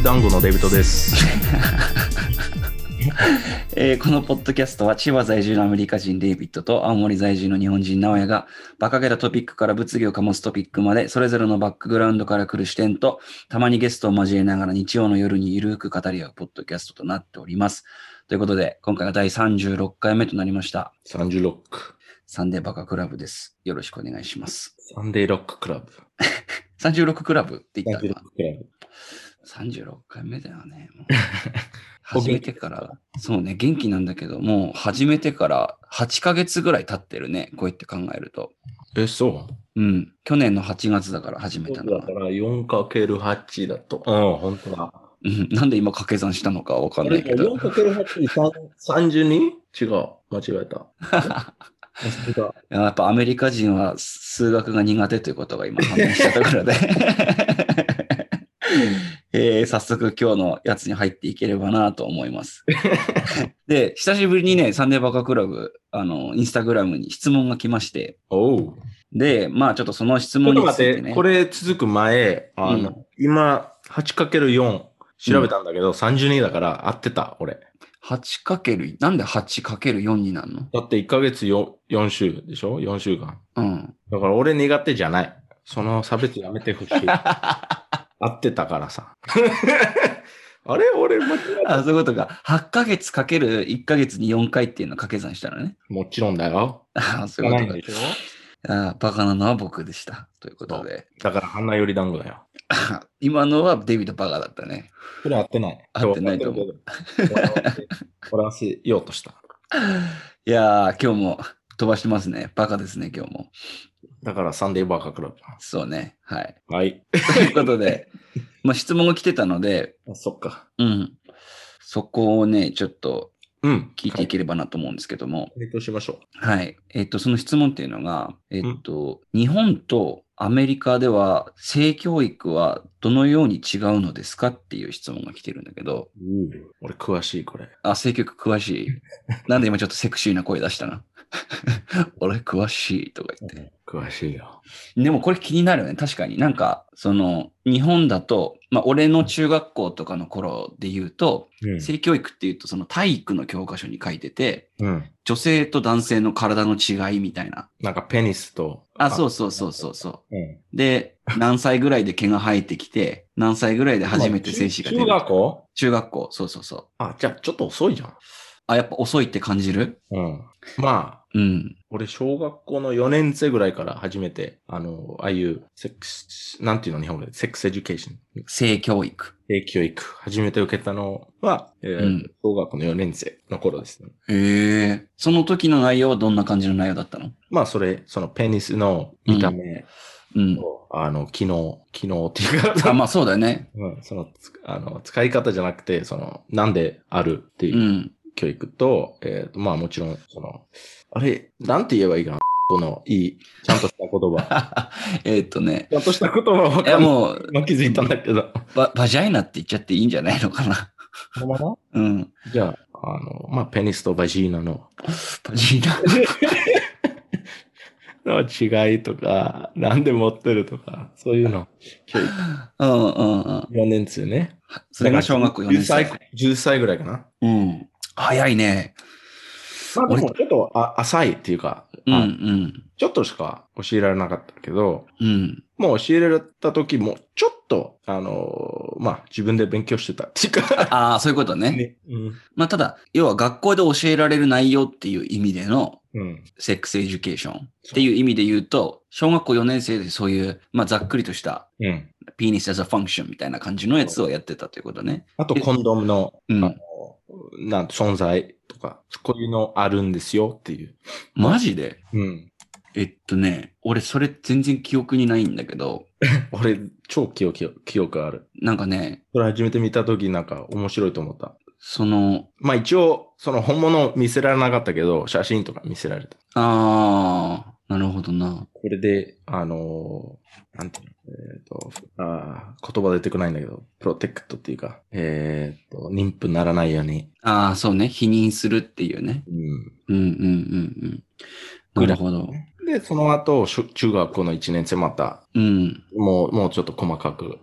り団子のデビットです。えーこのポッドキャストは千葉在住のアメリカ人デイビッドと青森在住の日本人直哉が馬鹿げたトピックから物議を醸すトピックまでそれぞれのバックグラウンドから来る視点とたまにゲストを交えながら日曜の夜にゆるく語り合うポッドキャストとなっております。ということで今回が第36回目となりました。36。サンデーバカクラブです。よろしくお願いします。サンデーロッククラブ。36クラブって言った36らクラブ。36回目だよね。もう 始めてから、そうね、元気なんだけど、もう始めてから8ヶ月ぐらい経ってるね。こうやって考えると。え、そう？うん。去年の8月だから始めたのはだか。ら 4×8 だと。うん、本当だ。うん。なんで今掛け算したのかわかんないけど。4×8、32? 違う。間違えた。やっぱアメリカ人は数学が苦手ということが今判明したところで。えー早速今日のやつに入っていければなと思います。で、久しぶりにね、サンデーバカクラブ、あの、インスタグラムに質問が来まして。で、まあちょっとその質問についね。これ続く前、あの、うん今、8×4 調べたんだけど、32だから合ってた、俺。8× なんで 8×4 になるの？だって1ヶ月 4, 4週でしょ ?4 週間。うん。だから俺苦手じゃない。その差別やめてほしい。合ってたからさ。あれ？俺間違えた。あ、そういうことか。8ヶ月かける1ヶ月に4回っていうのを掛け算したのね。もちろんだよ。あそういうことかあバカなのは僕でした。ということで。だから花より団子だよ。今のはデビッド・バカだったね。それ合ってない。合ってないと思うう。笑わせようとした。いやー、今日も飛ばしてますね。バカですね、今日も。だからサンデーバーカクラブ。そうね。はい。はい。ということで、まあ質問が来てたので、あそっか。うん。そこをね、ちょっとうん。聞いていければなと思うんですけども。回答しましょはい。えっと、その質問っていうのが、えっと、日本とアメリカでは性教育はどのように違うのですかっていう質問が来てるんだけど、う。俺詳しい、これ。あ、性教育詳しい。なんで今ちょっとセクシーな声出したの？俺詳しいとか言って。詳しいよ。でもこれ気になるよね。確かになんか、その、日本だと、まあ俺の中学校とかの頃で言うと、うん性教育っていうとその体育の教科書に書いてて、うん。女性と男性の体の違いみたいな。なんかペニスと。あ、そうそうそうそうそう。うん。で、何歳ぐらいで毛が生えてきて、何歳ぐらいで初めて精子が出る。中学校？中学校、そうそうそう。あ、じゃあちょっと遅いじゃん。あ、やっぱ遅いって感じる？うん。まあ、うん。俺、小学校の4年生ぐらいから初めて、あの、ああいう、セックス、なんていうの日本語で、セックスエデュケーション。性教育。性教育、初めて受けたのは、えーうん小学校の4年生の頃ですね。へえ。その時の内容はどんな感じの内容だったの？まあ、それ、そのペニスの見た目うん。と、あの、機能、機能っていうか、あ、まあそうだよね。うん、その、つあの、使い方じゃなくて、その、なんであるっていううん教育と、えっ、と、まあもちろん、その、あれ、なんて言えばいいかな？この、いい、ちゃんとした言葉。えっとね。ちゃんとした言葉は分かんない。もう、今気づいたんだけど。バ、バジャイナって言っちゃっていいんじゃないのかな？まま？うん。じゃあ、あの、まあ、ペニスとバジーナのバジーナ？の違いとか、なんで持ってるとか、そういうの、教育。うんうんうん。4年生ね。それが小学校4年10歳生。10歳ぐらいかな。うん。早いね。まあでもちょっとあ浅いっていうか、うんうあん。ちょっとしか教えられなかったけど、うん。もう教えられた時も、ちょっと、あのまあ自分で勉強してたっていうか、ああ、そういうことね。ね。うん。まあただ、要は学校で教えられる内容っていう意味でのうん。 sex education っていう意味で言うと、小学校4年生でそういう、まあざっくりとしたうん。 penis as a function みたいな感じのやつをやってたということね。あと、コンドームの、うんなん存在とか、こういうのあるんですよっていう。マジで？うん。えっとね、俺それ全然記憶にないんだけど、俺、超記憶、記憶ある。なんかね、それ初めて見た時なんか面白いと思った。その、まあ一応、その本物見せられなかったけど、写真とか見せられた。ああ、なるほどな。これで、あのーなんていうの、と、あー言葉出てこないんだけど、プロテクトっていうか、えっ、と、妊婦ならないように。ああ、そうね。否認するっていうね。うん。うんうんうんうん。なるほど。で、その後、中学校の1年生また、うん。もう、もうちょっと細かく。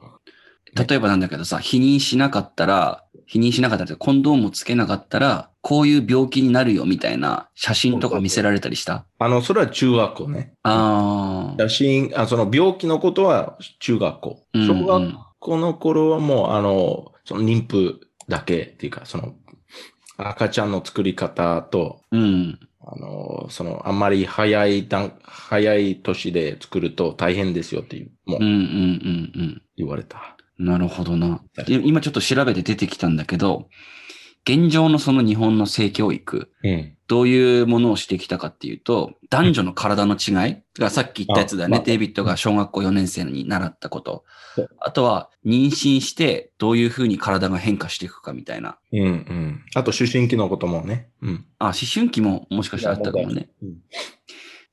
例えばなんだけどさ、否認しなかったら、否認しなかったって、コンドームをつけなかったら、こういう病気になるよみたいな写真とか見せられたりした？あの、それは中学校ね。ああ。写真、あその病気のことは中学校。うんうん小学校の頃はもう、あの、その妊婦だけっていうか、その、赤ちゃんの作り方と、うん。あの、その、あんまり早い段、早い年で作ると大変ですよっていう、もううんうんうん言われた。うん。なるほどな。で今ちょっと調べて出てきたんだけど、現状のその日本の性教育、うん。どういうものをしてきたかっていうと、男女の体の違いがさっき言ったやつだよね。デイビッドが小学校4年生に習ったこと。あとは、妊娠してどういうふうに体が変化していくかみたいな。うんうん。あと、思春期のこともね。うん。あ、思春期ももしかしたらあったかもね。うん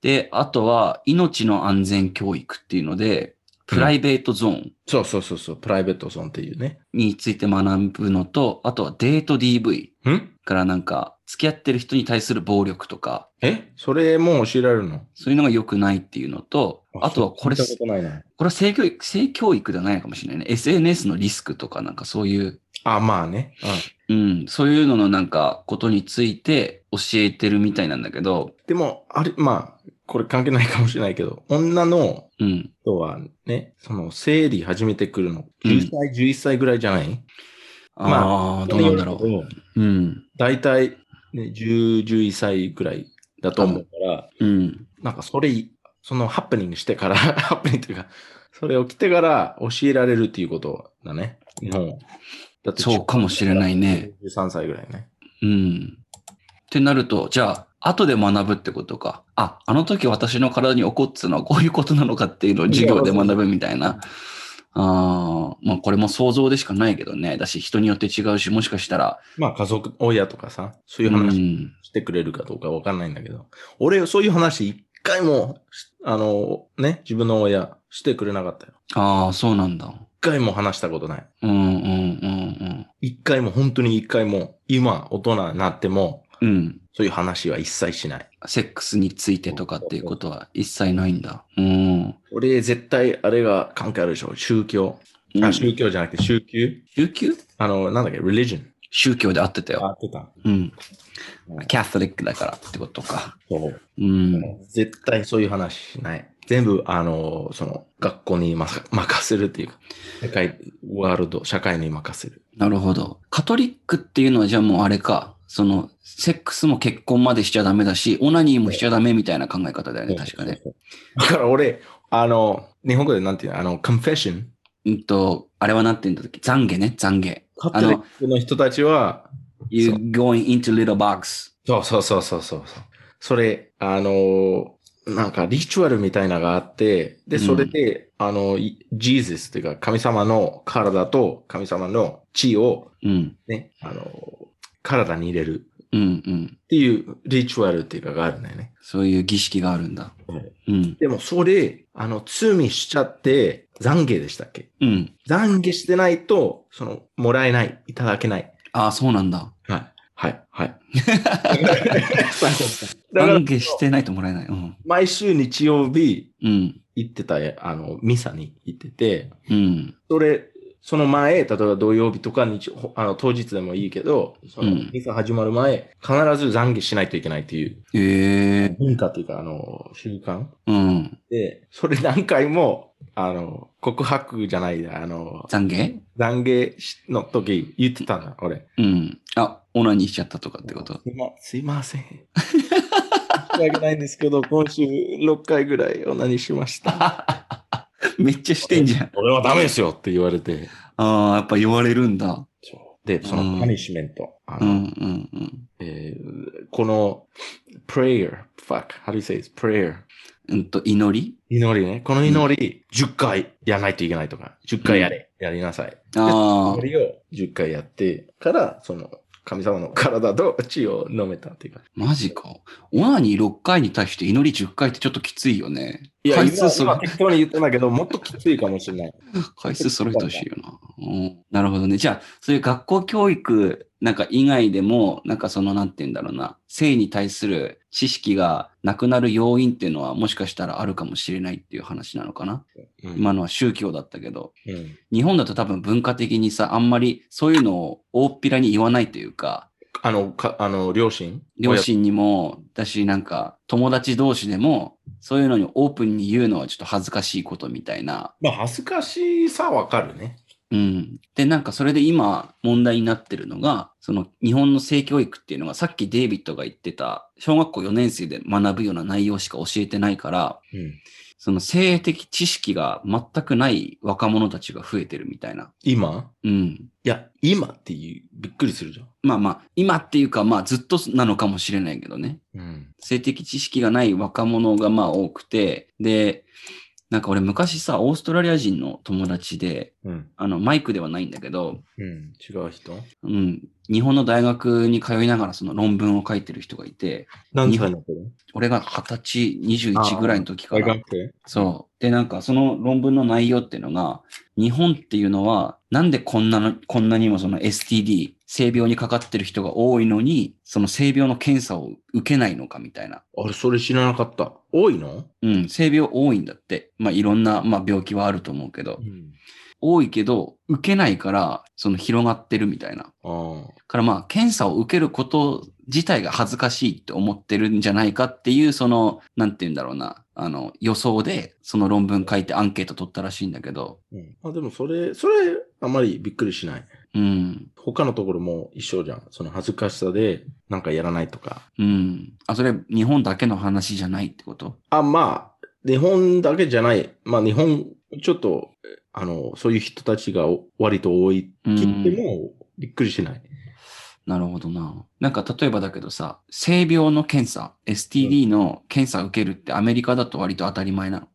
で、あとは、命の安全教育っていうので、プライベートゾーン。そうそうそうそう、プライベートゾーンっていうね。について学ぶのと、あとはデート DV ん？からなんか、付き合ってる人に対する暴力とか、え？それもう教えられるの？そういうのが良くないっていうのと、あとはこれ、ことないな。これは性教育、性教育ではないのかもしれないね。SNS のリスクとかなんかそういう、あ、まあね。うん、そういうののなんかことについて教えてるみたいなんだけど、でも、あれ、まあ、これ関係ないかもしれないけど、女のうん。人はね、その、生理始めてくるの、うん10歳、11歳ぐらいじゃない？ああ、どうなんだろう。う。うん。大体、ね、10、11歳ぐらいだと思うから、うん。なんかそれ、そのハプニングしてから、ハプニングというか、それ起きてから教えられるっていうことだね。日本は。だってそうかもしれないね。13歳ぐらいね。うん。ってなると、じゃあ、後で学ぶってことか。あ、あの時私の体に起こってたのはこういうことなのかっていうのを授業で学ぶみたいな。ああ、まあこれも想像でしかないけどね。だし人によって違うし、もしかしたら。まあ家族、親とかさ、そういうう話ん。してくれるかどうかわかんないんだけど、俺、そういう話一回も、あの、ね、自分の親してくれなかったよ。ああ、そうなんだ。一回も話したことない。うんうんうん一回も、本当に一回も、今、大人になっても、うん。うん。そういう話は一切しない。セックスについてとかっていうことは一切ないんだ。うん。俺、絶対、あれが関係あるでしょ。宗教。あ、宗教じゃなくて、宗教？宗教？あの、なんだっけ、religion。宗教で合ってたよ。あってた。うん。キャトリックだからってことか。そう。うん。絶対そういう話しない。全部、あの、その、学校に任せるっていうか、社会、ワールド、社会に任せる。なるほど。カトリックっていうのはじゃあもうあれか。その、セックスも結婚までしちゃダメだし、オナニーもしちゃダメみたいな考え方だよね、確かね。だから俺、あの、日本語でなんていうの？あの、confession？うんと、あれはなんて言うんだっけ？懺悔ね、懺悔。カトリックの人たちは、You going into little box. そうそうそうそうそうそれ、あの、なんかリチュアルみたいなのがあって、で、それで、あの、いジーザスっていうか、神様の体と神様の血をうん。ね、あの、体に入れるうんうん。っていうリチュアルっていうかがあるんだよね。そういう儀式があるんだ。うん。でもそれ、あの、罪しちゃって、懺悔でしたっけ？うん。懺悔してないと、その、もらえない、いただけない。ああ、そうなんだ。はい。はい。はい。懺悔してないともらえない。うん。毎週日曜日うん。行ってた、あの、ミサに行ってて、うん。それ、その前、例えば土曜日とか日曜あの当日でもいいけど、そのうんミサ始まる前、必ず懺悔しないといけないっていうええ文化というか、あの、習慣うん。で、それ何回も、あの、告白じゃないや、あの、懺悔？懺悔しの時言ってたんだ、俺。うん。あ、オナニーしちゃったとかってこと？すいま、すいません。申し訳ないんですけど、今週6回ぐらいオナニーしました。めっちゃしてんじゃん。俺はダメですよって言われて。ああ、やっぱ言われるんだ。で、そのパニッシュメント。この prayer, fuck, how do you say it? prayer? うんと、祈り？祈りね。この祈り、10回やらないといけないとか、10回やれ、やりなさい。ああ祈、りを10回やってから、その、神様の体と血を飲めたっていうか。マジか。オナニー6回に対して祈り10回ってちょっときついよね。いや、回今数そ今適当に言ったんだけど、もっときついかもしれない。回数揃えてほしいよな。うん、なるほどね。じゃあ、そういう学校教育なんか以外でも、なんかその、なんて言うんだろうな、性に対する知識がなくなる要因っていうのはもしかしたらあるかもしれないっていう話なのかな。うん今のは宗教だったけど、うん日本だと多分文化的にさ、あんまりそういうのを大っぴらに言わないというか、あの、かあの両親？両親にも、だし、なんか、友達同士でも、そういうのにオープンに言うのはちょっと恥ずかしいことみたいな。まあ、恥ずかしさはわかるね。うん。で、なんかそれで今問題になってるのが、その日本の性教育っていうのがさっきデイビッドが言ってた、小学校4年生で学ぶような内容しか教えてないから、うん。その性的知識が全くない若者たちが増えてるみたいな。今？うん。いや、今っていう、びっくりするじゃん。まあまあ、今っていうか、まあずっとなのかもしれないけどね。うん。性的知識がない若者がまあ多くて、で、なんか俺昔さ、オーストラリア人の友達で、うん。あの、マイクではないんだけど、うん。違う人？うん、日本の大学に通いながらその論文を書いてる人がいて、何歳の頃？俺が20歳、21ぐらいの時から、大学生？そう。で、なんかその論文の内容っていうのが、日本っていうのは、なんでこんなの、こんなにもその STD、性病にかかってる人が多いのに、その性病の検査を受けないのかみたいな。あれ、それ知らなかった。多いの？うん、性病多いんだって。まあいろんな、まあ、病気はあると思うけど、ん。多いけど、受けないから、その広がってるみたいな。からまあ、検査を受けること自体が恥ずかしいって思ってるんじゃないかっていう、その、なんて言うんだろうな、あの、予想で、その論文書いてアンケート取ったらしいんだけど、うん。あ、でもそれ、それ、あまりびっくりしない。うん、他のところも一緒じゃん。その恥ずかしさでなんかやらないとか。うん。あ、それ、日本だけの話じゃないってこと？あ、まあ、日本だけじゃない。まあ日本、ちょっと、えあの、そういう人たちが割と多い。うん聞いてもびっくりしない。なるほどな。なんか、例えばだけどさ、性病の検査、STD の検査受けるってアメリカだと割と当たり前なの？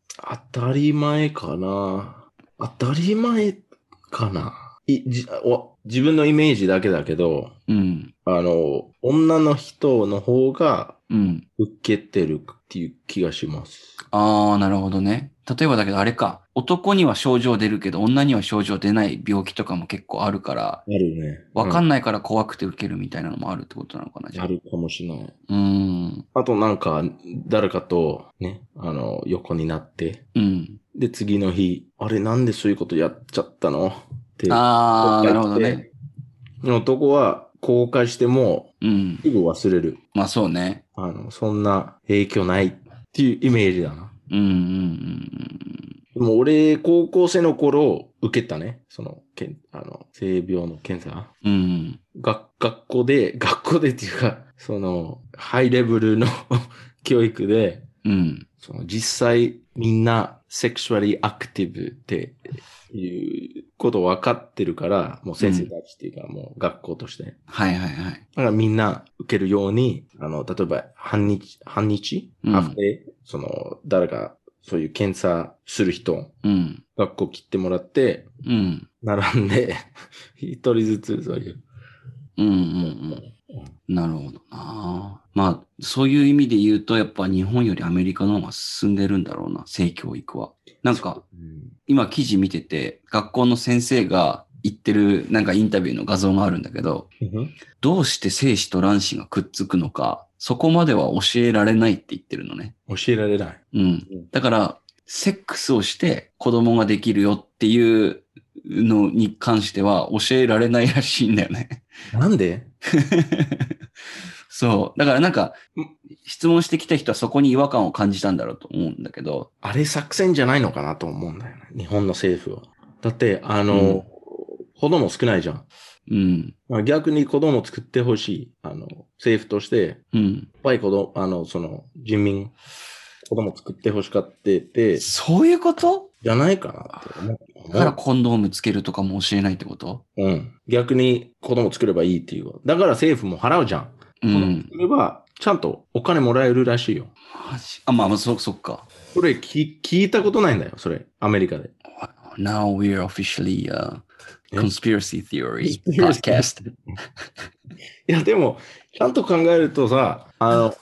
当たり前かな。当たり前かな。いじお自分のイメージだけだけど、うん。あの、女の人の方がうん。受けてるっていう気がします。ああ、なるほどね。例えばだけどあれか、男には症状出るけど女には症状出ない病気とかも結構あるから、あるね。わかんないから怖くて受けるみたいなのもあるってことなのかな、じゃあ。あるかもしれない。うーん。あとなんか、誰かとね、あの、横になって、うん。で、次の日、あれなんでそういうことやっちゃったの？って。ああ、なるほどね。で。男は後悔してもうん。すぐ忘れる。まあそうね。あの、そんな影響ないっていうイメージだな。うんうんうんでも俺、高校生の頃受けたね。その、けんあの、性病の検査。うん。うん。学、学校で、学校でっていうか、その、ハイレベルの 教育で、うん。その実際みんなセクシュアリーアクティブっていうこと分かってるから、もう先生たちっていうか、もう学校として。はいはいはい。だからみんな受けるように、あの、例えば半日、半日、うんアフテその、誰かそういう検査する人、うん。学校切ってもらって、うん。並んで、一人ずつそういう。うんうんうん。なるほどな。まあ、そういう意味で言うと、やっぱ日本よりアメリカの方が進んでるんだろうな、性教育は。なんか、うん今記事見てて、学校の先生が言ってるなんかインタビューの画像があるんだけど、どうして精子と卵子がくっつくのか、そこまでは教えられないって言ってるのね。教えられない。うん。だから、セックスをして子供ができるよっていうのに関しては教えられないらしいんだよね。なんで？そう。だからなんか、質問してきた人はそこに違和感を感じたんだろうと思うんだけど、あれ作戦じゃないのかなと思うんだよね。日本の政府は。だって、あの、子供少ないじゃん。うん。まあ、逆に子供作ってほしい。あの、政府として、いっうん。ぱい子供、あの、その、人民、子供作ってほしかってて、そういうこと？じゃないかなって思う。だからコンドームつけるとかも教えないってこと？うん。逆に子供作ればいいっていう。だから政府も払うじゃん。うん。それは、ちゃんとお金もらえるらしいよ。マジ？あ、まあまあ、そ、そっか。それ聞聞いたことないんだよ、それ。アメリカで。Now we're officially、uh, Conspiracy Theory Podcast。いや、でも、ちゃんと考えるとさ、あの、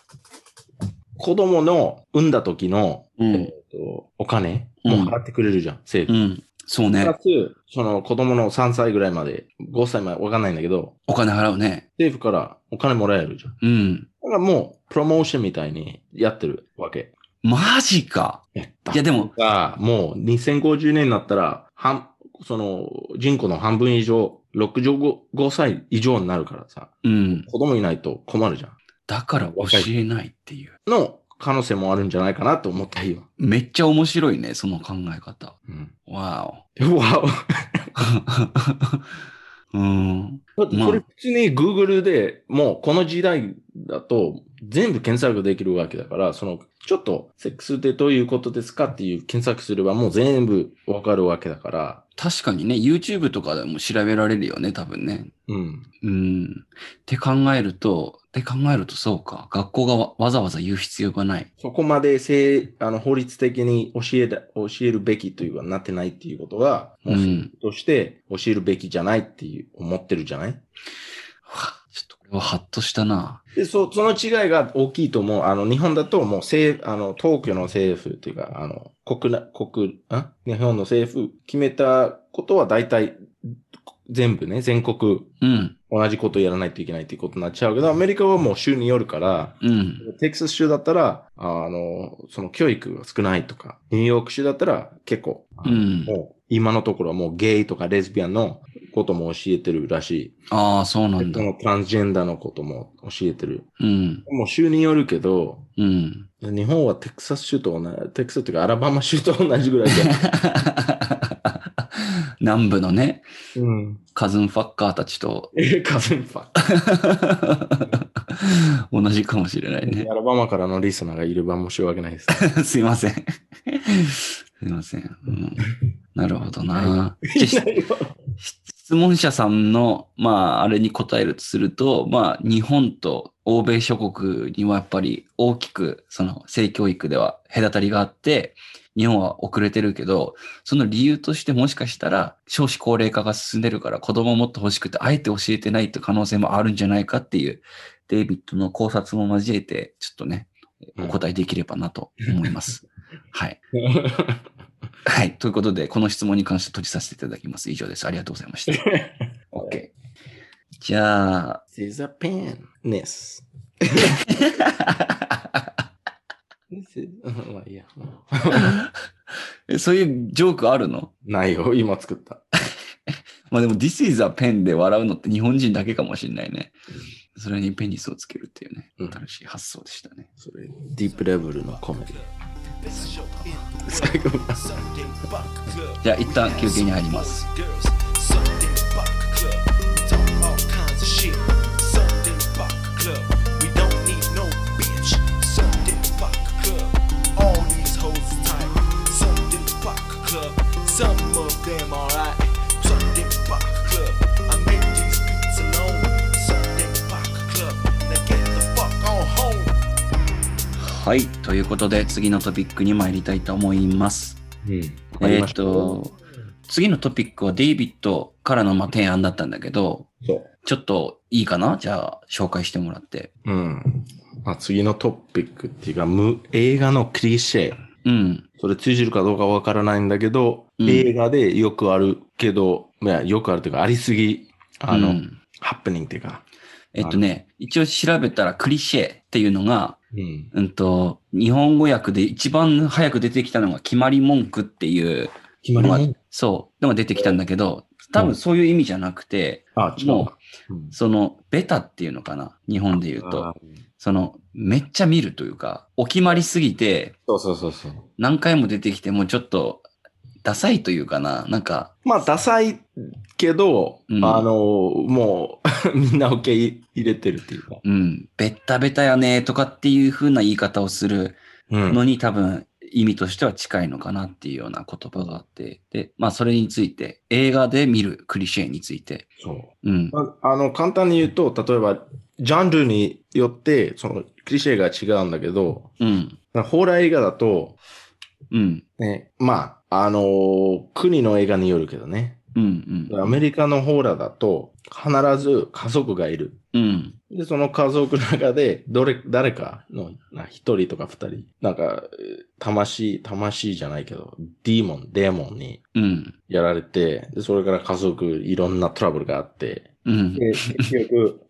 子供の産んだ時の、うんえっとお金も払ってくれるじゃん、政府。うん。そうねプラ。ス、その子供の3歳ぐらいまで、5歳までわかんないんだけど、お金払うね。政府からお金もらえるじゃん。うん。だからもう、プロモーションみたいにやってるわけ。マジか。いやでも、が、もう2050年になったら、半、その人口の半分以上、65 5歳以上になるからさ、うん。子供いないと困るじゃだから教えないっていう。ん。の可能性もあるんじゃないかなと思った今。めっちゃ面白いね、その考え方。うん。わうわお。うん。だってそれ普通に Google でもうこの時代だと全部検索できるわけだから、そのちょっとセックスってどういうことですかっていう検索すればもう全部わかるわけだから、確かにね、YouTube とかでも調べられるよね、多分ね。うん。うん。って考えると、って考えるとそうか。学校がわわざわざ言う必要がない。そこまで性あの法律的に教えだ教えるべきというかなってないっていうことは、もううんとして教えるべきじゃないっていう思ってるじゃない？はちょっとこれはハッとしたな。で、そ、その違いが大きいと思う。あの、日本だともう政、あの、東京の政府っていうか、あの、国な、国、ん日本の政府決めたことは大体、全部ね、全国うん。同じことやらないといけないっていうことになっちゃうけど、アメリカはもう州によるから、うん。テキサス州だったら、あの、その教育が少ないとか、ニューヨーク州だったら結構、もう今のところはもうゲイとかレズビアンのことも教えてるらしい。ああ、そうなんだトランスジェンダーのことも教えてる。うん。もう州によるけど、うん。日本はテキサス州と同じ、テキサスというかアラバマ州と同じぐらいで。南部のね、うん。カズンファッカーたちとえ、カズンファ 同じかもしれないねア。ラバマからのリスナーがいれば申し訳ないです。すいません。すいません。うん、なるほどな。質問者さんの、まあ、あれに答えるとすると、まあ、日本と欧米諸国にはやっぱり大きく、その性教育では隔たりがあって、日本は遅れてるけど、その理由としてもしかしたら少子高齢化が進んでるから子供もっと欲しくて、あえて教えてないって可能性もあるんじゃないかっていう、デイビッドの考察も交えて、ちょっとね、お答えできればなと思います。はい。はい。ということで、この質問に関して閉じさせていただきます。以上です。ありがとうございました。OK。じゃあ、This is a pen. Ness. まあいいや。えそういうジョークあるの？ないよ、今作った。まあでも、This is a pen で笑うのって日本人だけかもしれないね。それにペニスをつけるっていうね、うん新しい発想でしたね。それ、ディープレベルのコメディ。最後はじゃあ、一旦休憩に入ります。はい。ということで、次のトピックに参りたいと思います。うん。えっ、と、次のトピックはデイビッドからのまあ提案だったんだけど、そう。ちょっといいかな？じゃあ、紹介してもらって。うん。まあ、次のトピックっていうか、無映画のクリシェ。うん。それ通じるかどうかわからないんだけど、うん映画でよくあるけど、いや、よくあるというか、ありすぎ、あの、うんハプニングっていうか、えっとね、一応調べたらクリシェっていうのが、うん。うんと、日本語訳で一番早く出てきたのが決まり文句っていうのが決まりもんそう、のが出てきたんだけど、多分そういう意味じゃなくて、あ、違うもか。うんう、その、ベタっていうのかな日本で言うと。その、めっちゃ見るというか、お決まりすぎて、そうそうそうそう。何回も出てきてもちょっと、ダサいというかな、なんか、まあ、ダサいけど、うん。あの、もう、みんな受け入れてるっていうか。うん、ベッタベタやねとかっていう風な言い方をするうん。のに多分意味としては近いのかなっていうような言葉があって、で、まあそれについて、映画で見るクリシェについて、そう。うん、ああの、簡単に言うと、例えば、ジャンルによって、その、クリシェが違うんだけど、うん、ホラー映画だと、うん、ね、まあ、あのー国の映画によるけどね。うんうん。アメリカのホーラーだと、必ず家族がいる。うん。で、その家族の中で、どれ、誰かの、な一人とか二人、なんか、えー魂、魂じゃないけど、ディーモン、デーモンにうん。やられて、で、それから家族、いろんなトラブルがあって、うん。で、結局、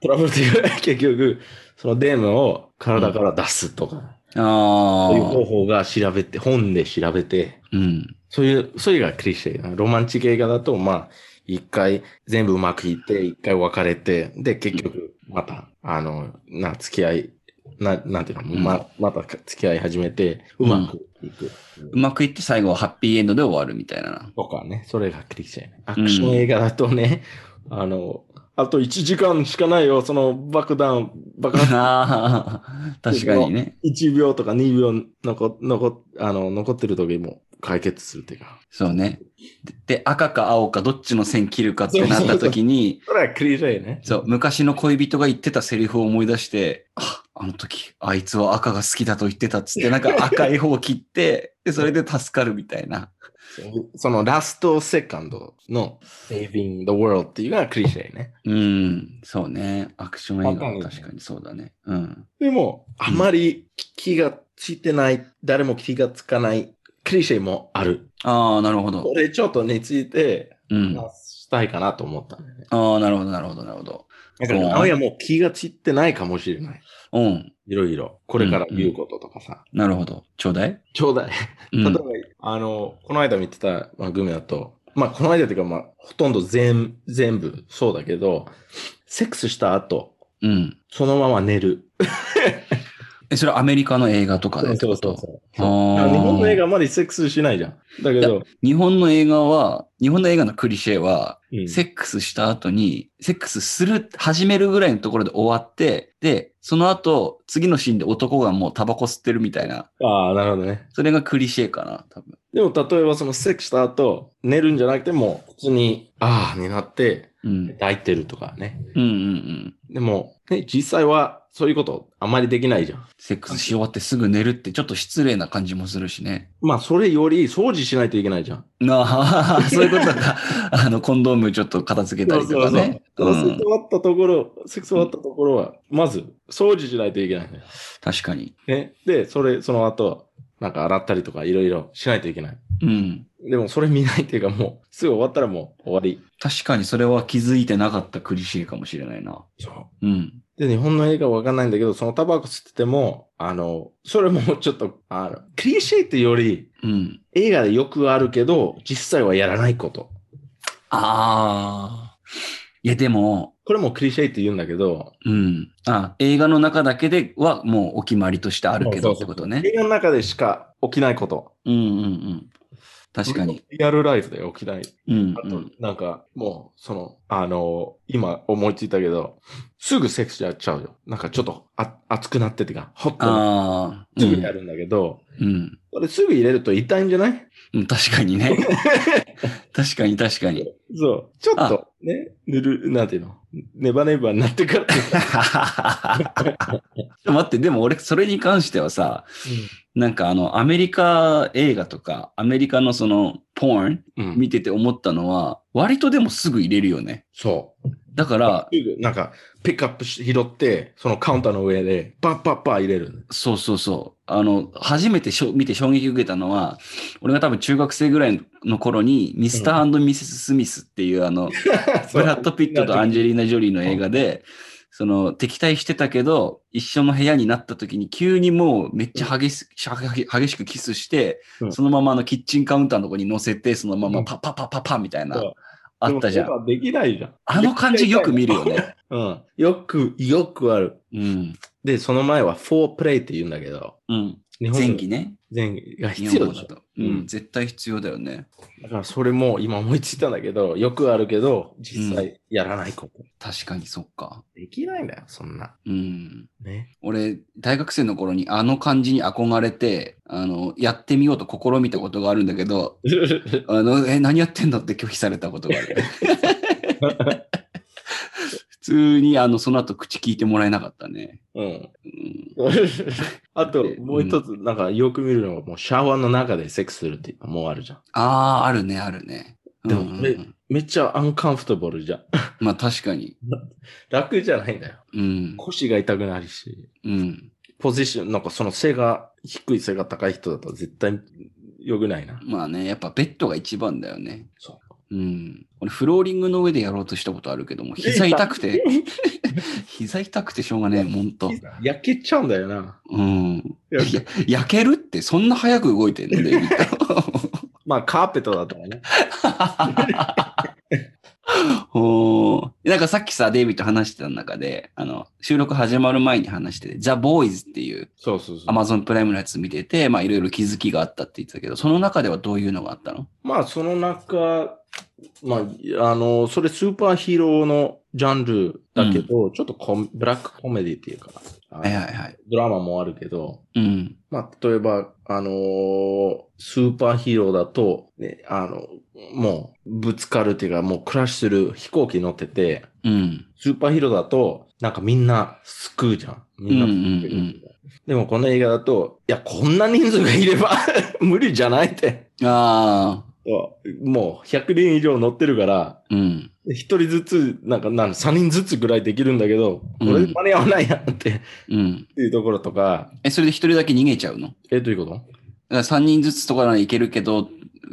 トラブルっていうか、結局、そのデーモンを体から出すとか、あそういう方あ。法が調べて、本で調べて、うん。そういう、それがクリシェ。ロマンチック映画だと、まあ、一回全部うまくいって、一回別れて、で、結局、また、あの、な、付き合い、な、なんていうの、うんま、また付き合い始めて、うまくいく。うまくいって最後はハッピーエンドで終わるみたいな。とかね、それがクリシェ。アクション映画だとね、あの、あと1時間しかないよ、その爆弾、爆発 ああ、確かにね。1秒とか2秒残、残、あの、残ってる時も解決するっていうか。そうね。で、で赤か青かどっちの線切るかってなった時に、それはクリシェね。そう、昔の恋人が言ってたセリフを思い出して、あ、あの時、あいつは赤が好きだと言ってたっつって、なんか赤い方を切って、で、それで助かるみたいな。そのラストセカンドの Saving the World っていうのがクリシェね。うん、そうね。アクション映画は確かにそうだね。うん。でも、あまり気がついてない、誰も気がつかないクリシェもある。ああ、なるほどこ。れちょっとについてうん。話したいかなと思ったんだよね。ああ、なるほど、なるほど、なるほど。だから、そう直哉も気がついてないかもしれない。うん。いろいろ。これから言うこととかさ。なるほど。ちょうだいちょうだい。うん例えば、あの、この間見てた番組だと、まあ、この間っていうか、まあ、ほとんど全全部そうだけど、セックスした後、うん。そのまま寝る。え、それはアメリカの映画とかでってことそうあー日本の映画あまりセックスしないじゃん。だけど、日本の映画は、日本の映画のクリシェは、うんセックスした後に、セックスする、始めるぐらいのところで終わって、で、その後、次のシーンで男がもうタバコ吸ってるみたいな、ああ、なるほどね。それがクリシェかな、多分。でも、例えばそのセックスした後、寝るんじゃなくても、普通に、ああ、になって、うん。抱いてるとかね。うんうんうん。でも、ね、実際は、そういうこと、あんまりできないじゃん。セックスし終わってすぐ寝るってちょっと失礼な感じもするしね。まあ、それより掃除しないといけないじゃん。なあ、そういうことか。あの、コンドームちょっと片付けたりとかね。そうそうそう。うんセックス終わったところ、セックス終わったところは、まず、掃除しないといけないね。確かに。ね。で、それ、その後、なんか洗ったりとか、いろいろしないといけない。うん。でも、それ見ないっていうか、もう、すぐ終わったらもう終わり。確かにそれは気づいてなかったクリシェかもしれないな。そう。うん。で、日本の映画はわかんないんだけど、そのタバコ吸ってても、あの、それもちょっと、あの、クリシェってより、うん。映画でよくあるけど、実際はやらないこと。ああ。いや、でも、これもクリシェって言うんだけど、うん。あ、映画の中だけではもうお決まりとしてあるけどってことね。映画の中でしか起きないこと。うんうんうん。確かに。。リアルライフで起きない。うんあとうん。、なんか、もう、その、あの、今思いついたけど、すぐセックスやっちゃうよ。なんかちょっとあ熱くなっててか、ホットなああ。すぐやるんだけど、うん。それすぐ入れると痛いんじゃない？うん。確かにね。確かに確かに。そう。ちょっと、ね、ぬる、なんていうの？ネバネバになってから 待って、でも俺、それに関してはさ、なんかあの、アメリカ映画とか、アメリカのその、ポーンうん。うん見てて思ったのは、割とでもすぐ入れるよね。そう。だから、なんか、ピックアップし拾って、そのカウンターの上で、パッパッパー入れる。そうそうそう。あの、初めてしょ見て衝撃受けたのは、俺が多分中学生ぐらいの頃に、ミスターミセス・スミスっていうあの、ブラッド・ピットとアンジェリーナ・ジョリーの映画で、その敵対してたけど、一緒の部屋になった時に急にもうめっちゃ激し激激しくキスして、うんそのままあのキッチンカウンターのとこに乗せて、そのままうんパッパッパッパッパッみたいなあったじゃん。できないじゃん。あの感じよく見るよね。うん。よく、よくある。うん。で、その前はフォープレイって言うんだけど、うん。前期ね。前期が日必要だと。うん。絶対必要だよね。だからそれも今思いついたんだけど、よくあるけど、実際やらないこと。確かにそっか。できないんだよ、そんな。うん。ね。俺、大学生の頃にあの感じに憧れて、あの、やってみようと試みたことがあるんだけど、あの、え、何やってんのって拒否されたことがある。普通に、あの、その後口聞いてもらえなかったね。うん。うん、あと、もう一つ、なんかよく見るのは、もうシャワーの中でセックスするっていうのもうあるじゃん。ああ、あるね、あるね。でもうんうんうんめめっちゃアンカンフタブルじゃん。まあ確かに。楽じゃないんだよ。うん。腰が痛くなるし、うん。ポジション、なんかその背が、低い背が高い人だと絶対良くないな。まあね、やっぱベッドが一番だよね。そうん。俺、フローリングの上でやろうとしたことあるけども、膝痛くて、膝痛くてしょうがねえ、ほんと。焼けちゃうんだよな。うん。焼けるってそんな早く動いてんのデイビッドまあ、カーペットだったらね。おーなんかさっきさ、デイビッド話してた中で、あの、収録始まる前に話してて、ザ・ボーイズっていうそうそうそう。Amazon プライムのやつ見てて、まあいろいろ気づきがあったって言ってたけど、その中ではどういうのがあったの？まあ、その中、まあ、あの、それスーパーヒーローのジャンルだけど、ちょっとコンブラックコメディっていうか、はいはいはい。ドラマもあるけど、うん。まあ、例えば、あのースーパーヒーローだと、ね、あの、もう、ぶつかるっていうか、もうクラッシュする飛行機乗ってて、うん。スーパーヒーローだと、なんかみんな救うじゃん。みんな救うんうんうんでもこの映画だと、いや、こんな人数がいれば 無理じゃないって。ああ。もう100人以上乗ってるから、うん。一人ずつ、なんか、なん3人ずつぐらいできるんだけど、これ間に合わないやんって、うん。っていうところとか、え、それで一人だけ逃げちゃうの？え、どういうこと？だから3人ずつとかならいけるけど、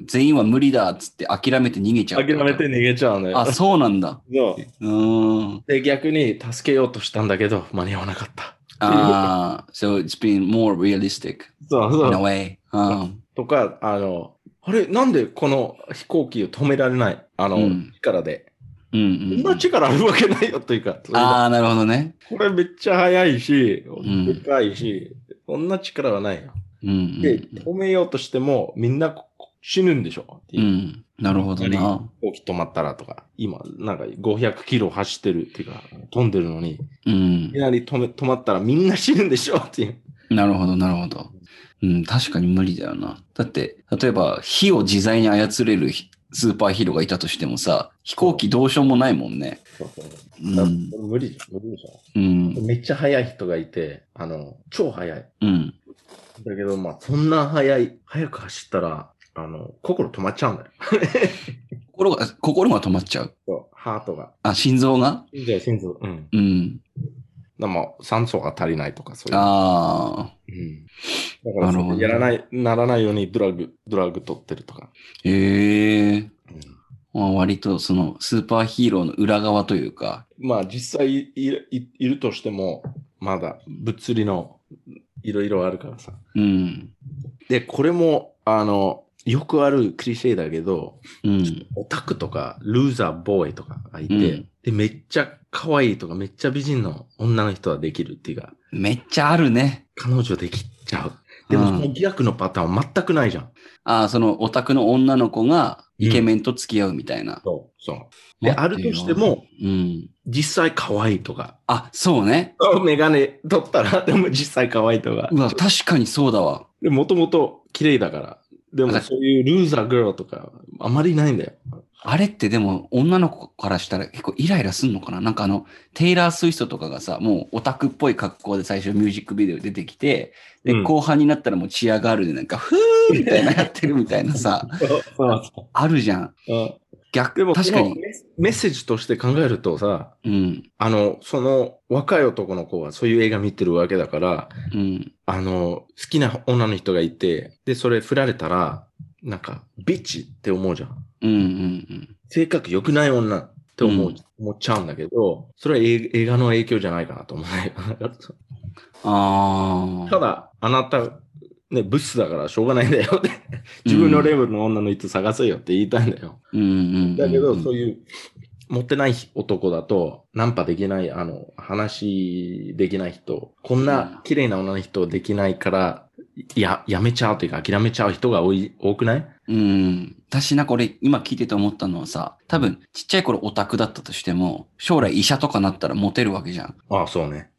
全員は無理だっつって諦めて逃げちゃう。諦めて逃げちゃうんだよ。あ、そうなんだ。そううーん。で、逆に助けようとしたんだけど、間に合わなかった。ああ、so it's been more realistic そうそ in a う。way. うん。とか、あの、あれ、なんでこの飛行機を止められない？あの、うん力で。うんうこんん。な力あるわけないよというか、ああ、なるほどね。これめっちゃ速いし、んでかいし、こんな力はないよ。うんうんで、止めようとしても、みんなこ死ぬんでしょ？う。いうんなるほどな。飛行機止まったらとか、今、なんか500キロ走ってるっていうか、飛んでるのに、うんいき。なり止め止まったらみんな死ぬんでしょ？っていう。なるほど、なるほど。うん、確かに無理だよな。だって、例えば火を自在に操れるヒスーパーヒーローがいたとしてもさ、飛行機どうしようもないもんね。そうそううん。無理じゃん、無理でしょ。うん。めっちゃ速い人がいて、あの、超速い。うん。だけど、まあ、そんな速い、速く走ったら、あの、心止まっちゃうんだよ。心が、心が止まっちゃう。そう、ハートが。あ、心臓が？心臓、心臓。うん。うん。でも、酸素が足りないとか、そういう。ああ。うん。だからやらない、ならないようにドラッグ、ドラッグ取ってるとか。へえ。うんまあ、割とそのスーパーヒーローの裏側というか。まあ、実際いいいいるとしても、まだ物理のいろいろあるからさ。うん。で、これも、あの、よくあるクリシェだけど、うん。オタクとか、ルーザーボーイとかがいて、うんで、めっちゃ可愛いとか、めっちゃ美人の女の人はできるっていうか、めっちゃあるね。彼女できちゃう。でも、うんその逆のパターンは全くないじゃん。ああ、そのオタクの女の子がイケメンと付き合うみたいな。そう。そう。で、あるとしても、うん。実際可愛いとか、あ、そうね。メガネ取ったら、でも実際可愛いとか。うわ、確かにそうだわ。で、もともと綺麗だから。でもあそういうルーザーグルとか、あまりないんだよ。あれってでも女の子からしたら結構イライラすんのかな？なんかあの、テイラー・スウィフトとかがさ、もうオタクっぽい格好で最初ミュージックビデオ出てきて、で、うん後半になったらもうチアガールでなんか、ふー みたいなやってるみたいなさ、あるじゃん。逆、でも、確かに。メッセージとして考えるとさ、うん。あの、その若い男の子はそういう映画見てるわけだから、うん。あの、好きな女の人がいて、で、それ振られたら、なんか、ビッチって思うじゃん。うん。うん。性格良くない女って思う、うん思っちゃうんだけど、それは映映画の影響じゃないかなと思うね。ああ。ただ、あなた、ね、物質だからしょうがないんだよって。自分のレベルの女の人探せよって言いたいんだよ。うんうんうん。だけど、そういう、持ってない男だと、ナンパできない、あの、話できない人、こんな綺麗な女の人できないから、や、やめちゃうというか諦めちゃう人が多い、多くない？うん。私なんか俺今聞いてて思ったのはさ、多分ちっちゃい頃オタクだったとしても、将来医者とかなったらモテるわけじゃん。ああ、そうね。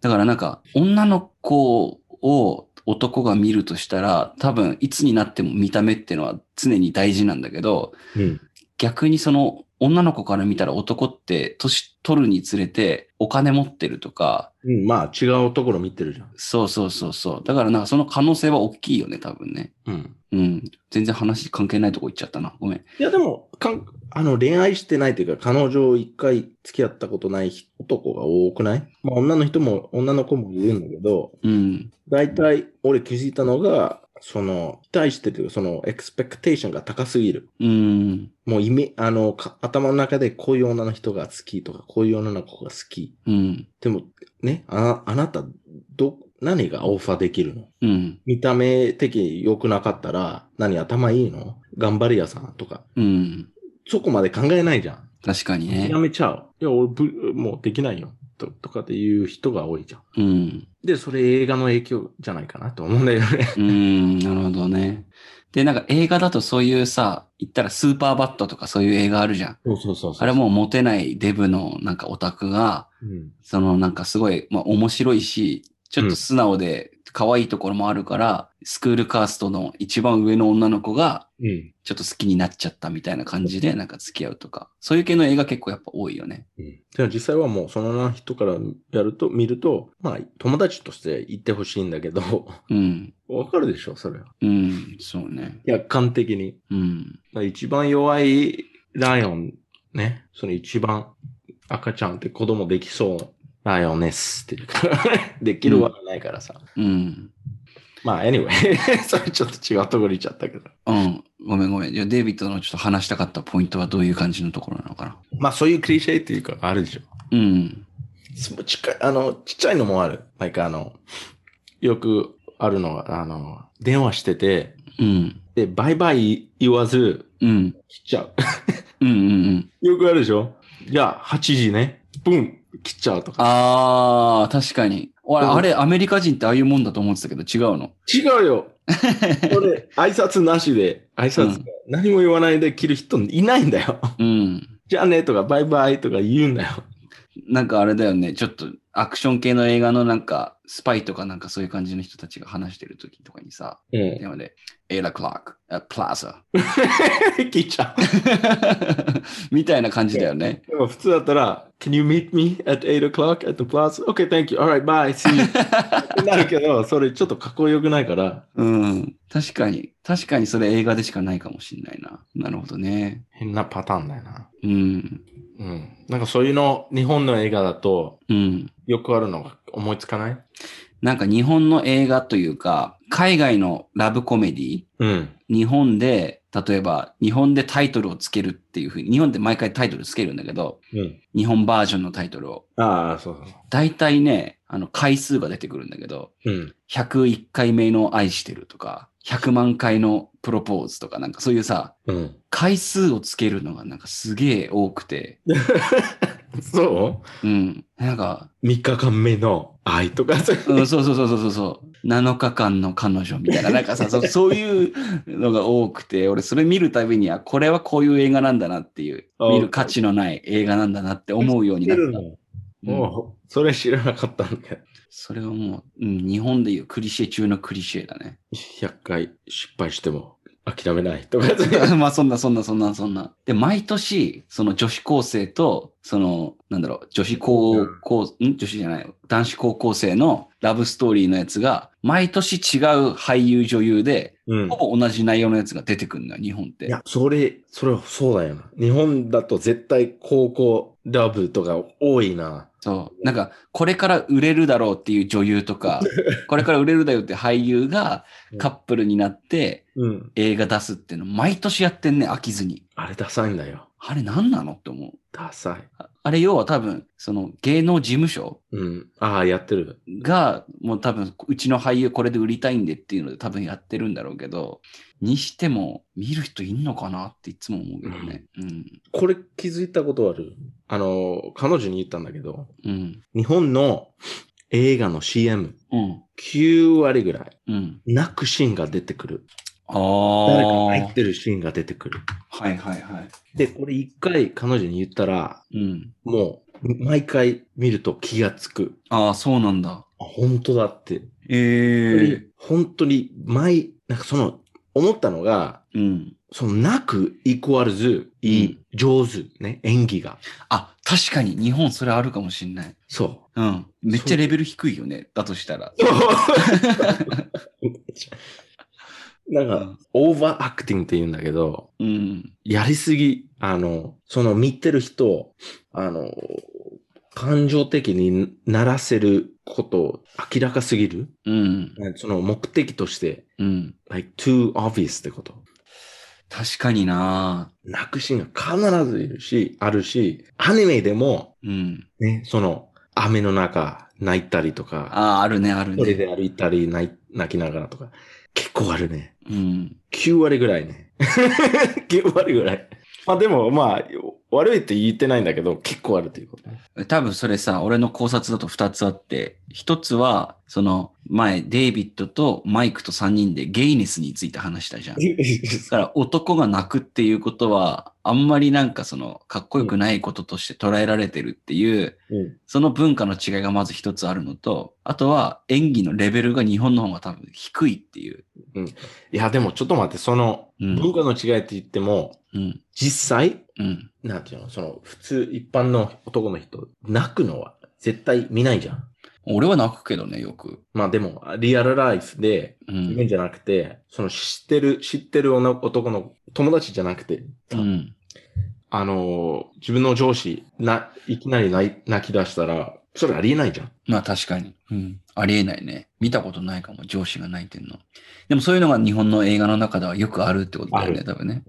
だからなんか、女の子を男が見るとしたら、多分いつになっても見た目ってのは常に大事なんだけど、うん。逆にその女の子から見たら男って年取るにつれてお金持ってるとか、うん、まあ、違うところ見てるじゃん。そうそうそうそう。だからなんかその可能性は大きいよね、多分ね。うん。うん。全然話関係ないとこ行っちゃったな。ごめん。いや、でも、かん、あの、恋愛してないというか、彼女一回付き合ったことない男が多くない？まあ、女の人も、女の子もいるんだけど、うん。大体、俺気づいたのが、その、期待してる、その、エクスペクテーションが高すぎる。うん。もう、イメ、あの、か頭の中でこういう女の人が好きとか、こういう女の子が好き。うん。でも、ね、ああなた、ど、何がオファーできるの？うん。見た目的に良くなかったら、何頭いいの？頑張り屋さんとか。うん。そこまで考えないじゃん。確かにねや。めちゃう。いや、俺ぶ、もうできないよ。ととかっていう人が多いじゃん。うん。で、それ映画の影響じゃないかなと思うんだよね。うん。なるほどね。で、なんか映画だとそういうさ、言ったらスーパーバットとかそういう映画あるじゃん。そうそうそうあれもうモテないデブのなんかオタクが、うん。そのなんかすごい、まあ面白いし、ちょっと素直で可愛いところもあるから、スクールカーストの一番上の女の子がうん。ちょっと好きになっちゃったみたいな感じでなんか付き合うとか、そういう系の映画結構やっぱ多いよね。うん。でも実際はもうその人からやると、見ると、まあ、友達として言ってほしいんだけど、うん。わかるでしょ、それは。うん。そうね。客観的に。うん。一番弱いライオン、ね。その一番赤ちゃんって子供できそうライオンネスっていうか、できるわけないからさ。うん。まあ、anyway、それちょっと違うところに行っちゃったけど。うん。ごめんごめん。じゃあデイビッドのちょっと話したかったポイントはどういう感じのところなのかな。まあ、そういうクリシェっていうか、あるでしょ。うん。そう近い、あの、ちっちゃいのもある。like あの、よくあるのが、あの、電話してて、うん。で、バイバイ言わず、うん。切っちゃう。うんうんうん。よくあるでしょじゃあ、8時ね。ブン切っちゃうとか。あー、確かに。俺、うんあれ、アメリカ人ってああいうもんだと思ってたけど、違うの。違うよ。俺、挨拶なしで、挨拶、うん何も言わないで切る人いないんだよ。うん。じゃあねとか、バイバイとか言うんだよ。なんかあれだよね。ちょっとアクション系の映画のなんか、スパイとかなんかそういう感じの人たちが話してる時とかにさ、うん。電話で、8 o'clock at plaza 切っちゃう。みたいな感じだよね。でも普通だったら、Can you meet me at 8 o'clock at the plaza? Okay, thank you. Alright, bye. See you. ってなるけど、それちょっとかっこよくないから、うん。確かに。確かにそれ映画でしかないかもしんないな。なるほどね。変なパターンだよな。うん。うん。なんかそういうの、日本の映画だと、うん。よくあるのが思いつかない？なんか日本の映画というか、海外のラブコメディうん。日本で、例えば、日本でタイトルをつけるっていうふうに、日本で毎回タイトルつけるんだけど、うん。日本バージョンのタイトルを。ああ、そうそう。大体ね、あの、回数が出てくるんだけど、うん。101回目の愛してるとか、100万回のプロポーズとか、なんかそういうさ、うん。回数をつけるのがなんかすげえ多くて、そう？ん。なんか、う ?3 日間目の愛とか、そういううん、そうそうそうそうそう。7日間の彼女みたいな、なんかさ、そう そういうのが多くて、俺それ見るたびには、これはこういう映画なんだなっていう、あ見る価値のない映画なんだなって思うようになった。もう、それ知らなかったんだよ。それはもう、うん、日本でいうクリシェ中のクリシェだね。100回失敗しても諦めないとか、まあそんなそんなそんなそんな。で、毎年、その女子高生と、その、なんだろう、女子高校、ん女子じゃない、男子高校生のラブストーリーのやつが、毎年違う俳優女優で、うんほぼ同じ内容のやつが出てくるんだよ、日本って。いや、それ、それはそうだよな。日本だと絶対高校ラブとか多いな。そう。なんか、これから売れるだろうっていう女優とか、これから売れるだよって俳優がカップルになってうん。映画出すっていうの毎年やってんね、飽きずに。あれダサいんだよ。あれ何なのって思う。ダサい。ああれ要は多分、その芸能事務所うん。ああ、やってる。が、もう多分、うちの俳優これで売りたいんでっていうので多分やってるんだろうけど、にしても見る人いんのかなっていつも思うけどね。うん。これ気づいたことある？あの、彼女に言ったんだけど、うん。日本の映画の CM、うん。9割ぐらい、うん。泣くシーンが出てくる。あ誰かあ。泣いてるシーンが出てくる。はいはいはい。で、これ一回彼女に言ったら、うん。もう、毎回見ると気がつく。ああ、そうなんだ。あ、本当だって。ええ本当に、毎、なんかその、思ったのが、うん。その泣く equals、いい、上手、ね、演技が。あ、確かに日本それあるかもしんない。そうん。めっちゃレベル低いよね。だとしたら。う。なんか、 overacting って言うんだけど、うん。やりすぎ、あの、その見てる人、あの、感情的にならせること明らかすぎる。うん。その目的として、うん。like too obvious ってこと。確かにな泣くシーンが必ずいるし、あるし、アニメでも、うん。ね、その、雨の中、泣いたりとか、ああ、あるね、ある一人ね。で歩いたり泣きながらとか、結構あるね。うん。9割ぐらいね。9割ぐらい。まあでも、まあ、悪いって言ってないんだけど、結構あるということね。多分それさ、俺の考察だと二つあって、一つは、その前、デイビッドとマイクと三人でゲイネスについて話したじゃん。だから男が泣くっていうことは、あんまりなんかその、かっこよくないこととして捉えられてるっていう、うんその文化の違いがまず一つあるのと、あとは演技のレベルが日本の方が多分低いっていう。いや、でもちょっと待って、その、うん文化の違いって言っても、うん。実際、うん。なんていうの、その、普通、一般の男の人、泣くのは絶対見ないじゃん。俺は泣くけどね、よく。まあでも、リアルライフで、うん。じゃなくて、その知ってる、知ってる女男の友達じゃなくて、うん。あのー自分の上司、な、いきなり泣き出したら、それありえないじゃん。まあ確かに。うん。ありえないね。見たことないかも、上司が泣いてんの。でもそういうのが日本の映画の中ではよくあるってことだよね、多分ね。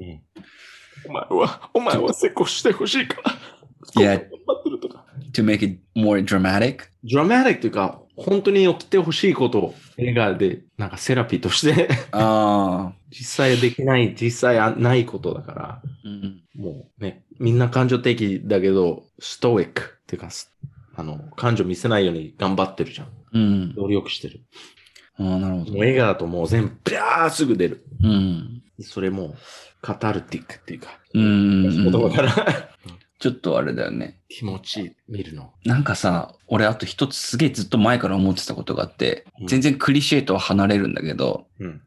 お前は、お前は成功してほしいから。いや頑張ってるとか。to make it more dramatic. ドラマティックというか、本当に起きてほしいことを映画で、なんかセラピーとして、ああ。実際できない、実際あないことだから、うん。もうね、みんな感情的だけど、ストイックっていうか、すあの、感情見せないように頑張ってるじゃん。うん。努力してる。ああ、なるほどもう。映画だともう全部、ビャーすぐ出る。うん。それも、カタルティックっていうか、うん。言葉からちょっとあれだよね。気持ちいい、見るの。なんかさ、俺あと一つすげえずっと前から思ってたことがあってう、ん全然クリシェとは離れるんだけど、うん。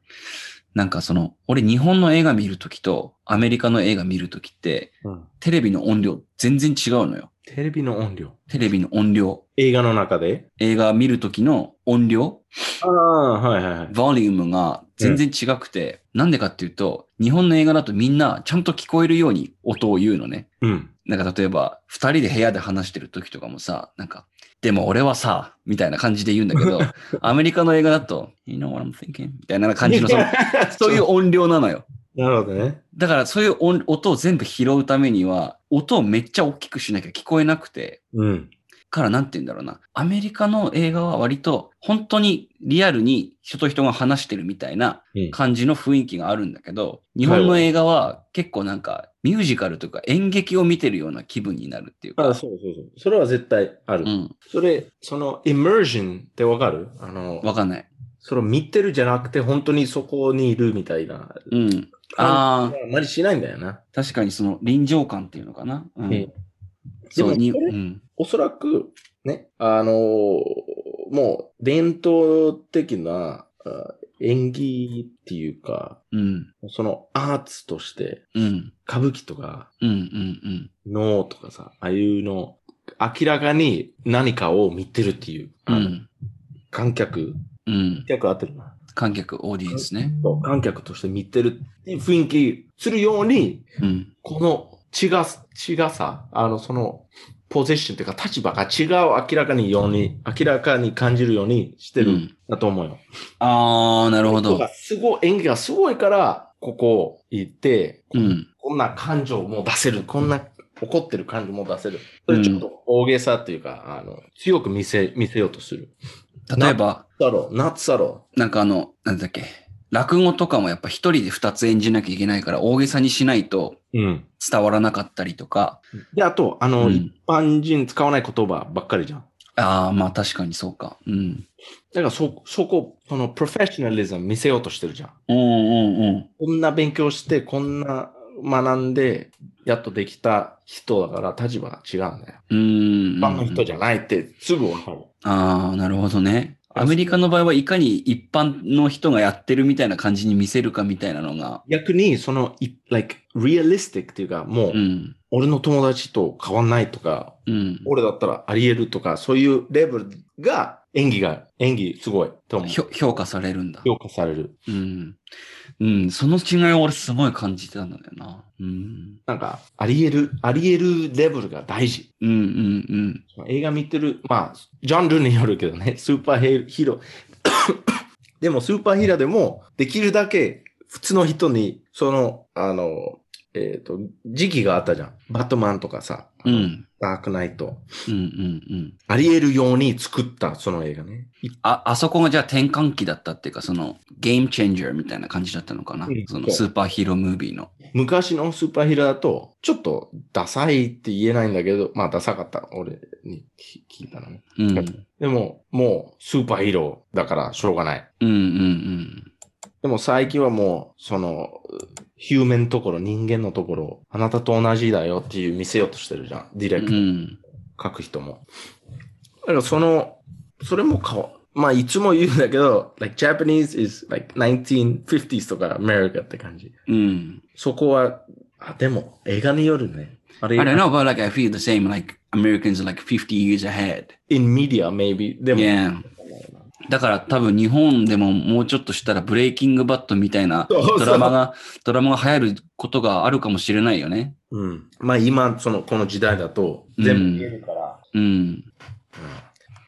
なんかその、俺日本の映画見るときとアメリカの映画見るときって、うん。テレビの音量全然違うのよ。テレビの音量。テレビの音量。映画の中で？映画見るときの音量、ああ、はいはいはい。ボリュームが全然違くて、なんでかっていうと、日本の映画だとみんなちゃんと聞こえるように音を言うのね。うん。なんか例えば、二人で部屋で話してる時とかもさ、なんか、でも俺はさ、みたいな感じで言うんだけど、アメリカの映画だと、You know what I'm thinking? みたいな感じの、そ のそういう音量なのよ。なるほどね。だからそういう音音を全部拾うためには、音をめっちゃ大きくしなきゃ聞こえなくて、うん。からなんて言うんだろうな。アメリカの映画は割と本当にリアルに人と人が話してるみたいなうん。感じの雰囲気があるんだけど、日本の映画は結構なんかミュージカルとか演劇を見てるような気分になるっていうか。あそうそうそう。それは絶対ある。うん。それ、その、イマージョンってわかる？あの、わかんない。それを見てるじゃなくて、本当にそこにいるみたいな。うん。ああ、あまりしないんだよな。確かにその臨場感っていうのかな。うん。うんそうに、うん。おそらく、ね、あのーもう、伝統的なあ演技っていうか、うん。そのアーツとして、うん。歌舞伎とか、うん。うん。能とかさ、ああいうの、明らかに何かを見てるっていう、うん。観客、うん観。客合ってるな。観客、オーディエンスね。観客として見てるっていう雰囲気するように、うん。この違が、違がさ、あの、その、ポゼッションというか立場が違う明らかにように、明らかに感じるようにしてるうんだと思うよ。ああ、なるほど。すごい、演技がすごいから、ここ行って、うん。こんな感情も出せる。こんな怒ってる感情も出せる。それちょっと大げさっていうか、あの、強く見せ、見せようとする。例えば、だろう、夏だろなんかあの、なんだっけ？落語とかもやっぱ一人で二つ演じなきゃいけないから大げさにしないとう。うん。伝わらなかったりとか。で、あと、あの、うん一般人使わない言葉ばっかりじゃん。ああ、まあ確かにそうか。うん。だからそ、そこ、そのプロフェッショナリズム見せようとしてるじゃん。うんうんうん。こんな勉強して、こんな学んで、やっとできた人だから立場が違うんだよ。うーん。一般の人じゃないってすぐわかる。ああ、なるほどね。アメリカの場合はいかに一般の人がやってるみたいな感じに見せるかみたいなのが。逆に、その、い like, realistic っていうか、もう、うん。俺の友達と変わんないとか、うん。俺だったらあり得るとか、そういうレベルが演技が、演技すごいと思う。評価されるんだ。評価される。うん。うん、その違いを俺すごい感じてたんだよな。うん。なんか、あり得る、あり得るレベルが大事。うんうんうん。映画見てる、まあ、ジャンルによるけどね、スーパーヒーロー。でも、スーパーヒーローでも、できるだけ普通の人に、その、あの、えっ、と、時期があったじゃん。バットマンとかさ、うん。ダークナイト。うんうんうん。あり得るように作った、その映画ね。あ、あそこがじゃあ転換期だったっていうか、そのゲームチェンジャーみたいな感じだったのかな、うんそのスーパーヒーロームービーの。昔のスーパーヒーローだと、ちょっとダサいって言えないんだけど、まあダサかった。俺に聞いたのね。うん。でも、もうスーパーヒーローだからしょうがない。うんうんでも最近はもう、その、ヒューメンのところ、人間のところ、あなたと同じだよっていう見せようとしてるじゃん。ディレうん。クト、うん。書く人も。だからその、それもかわ、まあいつも言うんだけど、like Japanese is like 1950s とか America って感じ。うん。そこは、あ、でも映画によるね。あれ I don't know, but like I feel the same, like Americans are like 50 years ahead. in media maybe. でも、Yeah. だから多分日本でももうちょっとしたらブレイキングバットみたいなドラマが、ドラマが流行ることがあるかもしれないよね。うん。まあ今、その、この時代だと、全部見えるから。うん。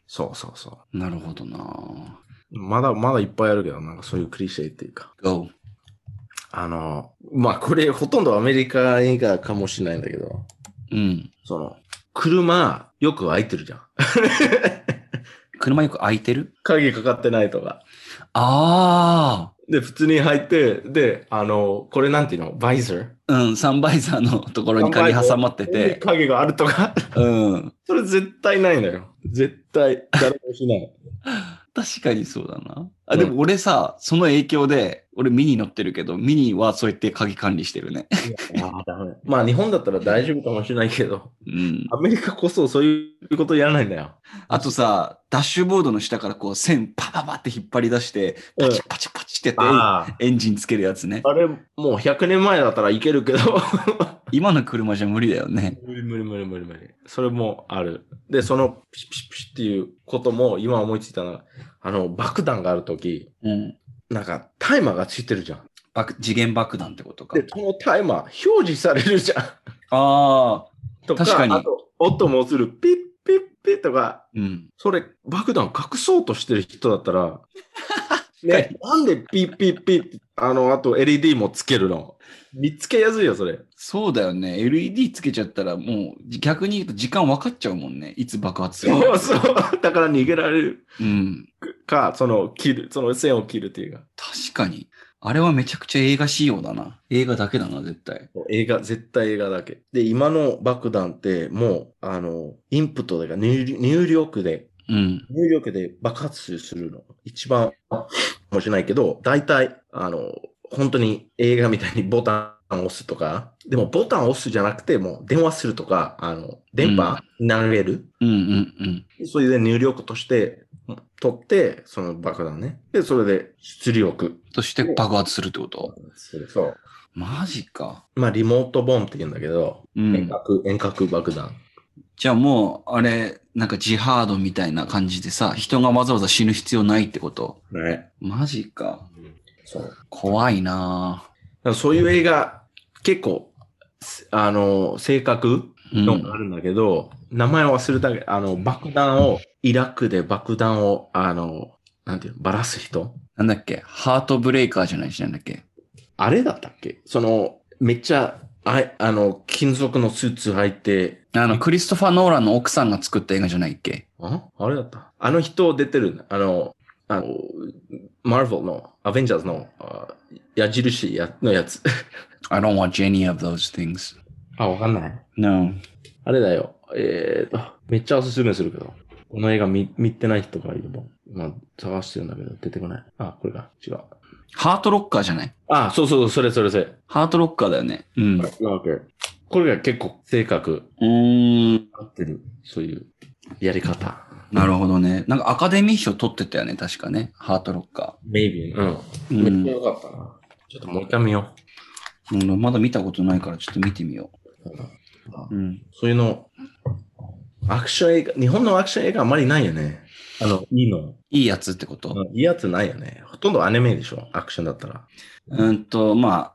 そうそうそなるほどなう。まだ、まだいっぱいあるけど、なんかそういうクリシェっていうか。Go. あの、まあこれほとんどアメリカ映画かもしれないんだけど、うん。その、車よく開いてるじゃん。車よく開いてる？鍵かかってないとか。あで、普通に入って、で、あの、これなんていうの？バイザーあ。うん、サンバイザーのところに鍵挟まってて。鍵があるとか。うん。それ絶対ないのよ。絶対、誰もしない。確かにそうだな。あ、でも俺さ、その影響で、俺ミニ乗ってるけど、ミニはそうやって鍵管理してるね。あダメまあ日本だったら大丈夫かもしれないけど、うん。アメリカこそそういうことやらないんだよ。あとさ、ダッシュボードの下からこう線パパパって引っ張り出して、パチパチパチってやって、あエンジンつけるやつね。あれ、もう100年前だったらいけるけど。今の車じゃ無理だよね。無理無理無理無理無理。それもある。で、そのピシピシピシっていうことも今思いついたのは、あの、爆弾があるとき、うん。なんかタイマーがついてるじゃん。爆次元爆弾ってことかで、。そのタイマー表示されるじゃん。ああ。とか、確かにあと、音もするピッピッピッとか、うん。それ爆弾隠そうとしてる人だったら、ね、なんでピッピッピッってあの、あと LED もつけるの見つけやすいよ、それ。そうだよね。LED つけちゃったらもう逆に言うと時間分かっちゃうもんね。いつ爆発するか。そうそう。だから逃げられるうん。か、その、切る、その線を切るっていうか。確かに。あれはめちゃくちゃ映画仕様だな。映画だけだな、絶対。映画、絶対映画だけ。で、今の爆弾って、もう、あの、インプットでか入入力で、うん。入力で爆発するの。一番、もしれないけど、大体、あの、本当に映画みたいにボタンを押すとか、でもボタンを押すじゃなくて、もう電話するとか、あの、電波投げる。うんうんうん。それで入力として、取って、その爆弾ね。で、それで出力。そして爆発するってこと？そう。マジか。まあ、リモートボンって言うんだけど、うん。遠隔、遠隔爆弾。じゃあもう、あれ、なんかジハードみたいな感じでさ、人がわざわざ死ぬ必要ないってこと？ね。マジか。そう。怖いならそういう映画、結構、あの、性格ぁ。のうんがあるんだけど、名前を忘れたけど、あの、爆弾を、イラクで爆弾を、あの、なんていうの、ばらす人？なんだっけ？ハートブレイカーじゃないしなんだっけ？あれだったっけ？その、めっちゃ、ああの、金属のスーツ履いて、あの、クリストファー・ノーランの奥さんが作った映画じゃないっけ？あ？あれだったあの人出てる。あの、あの、マーベルの、アベンジャーズの、あ矢印やのやつ。?I don't watch any of those things. あ、わかんない。No. あれだよ。えーと、めっちゃおすすめするけど。この映画見、見てない人がいれば、今探してるんだけど、出てこない。あ、これか。違う。ハートロッカーじゃない？あ、そうそう、それそれそれ。ハートロッカーだよね。うん。うこれが結構性格ーん。合ってる。そういうやり方。なるほどね。なんかアカデミー賞取ってたよね、確かね。ハートロッカ maybe. うん。ー。うんめっちゃ良かったな。ちょっともう一回見ようん。まだ見たことないからちょっと見てみよう。う。うん。そういうの、アクション映画、日本のアクション映画あんまりないよね。あの、いいの。いいやつってこと、うんいいやつないよね。ほとんどアニメでしょ？アクションだったら。うんと、ま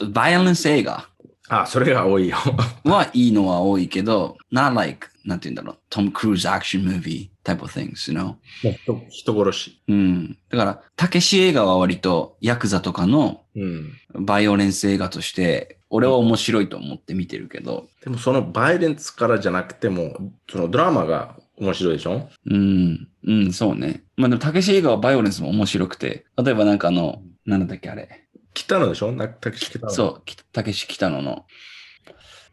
あ、バイオレンス映画あ、それが多いよ。はいいのは多いけど、not like, なんて言うんだろう、トム・クルーズアクションムービー type of things, you know? 人人殺し。うん。だから、たけし映画は割とヤクザとかのうん。バイオレンス映画として、俺は面白いと思って見てるけど、でもそのバイレンスからじゃなくても、そのドラマが面白いでしょ？うん、うん、そうね。まあでも、たけし映画はバイオレンスも面白くて、例えばなんかあの、なんだっけあれ。北野でしょ？なたけし北野。そう、きたけし北野の。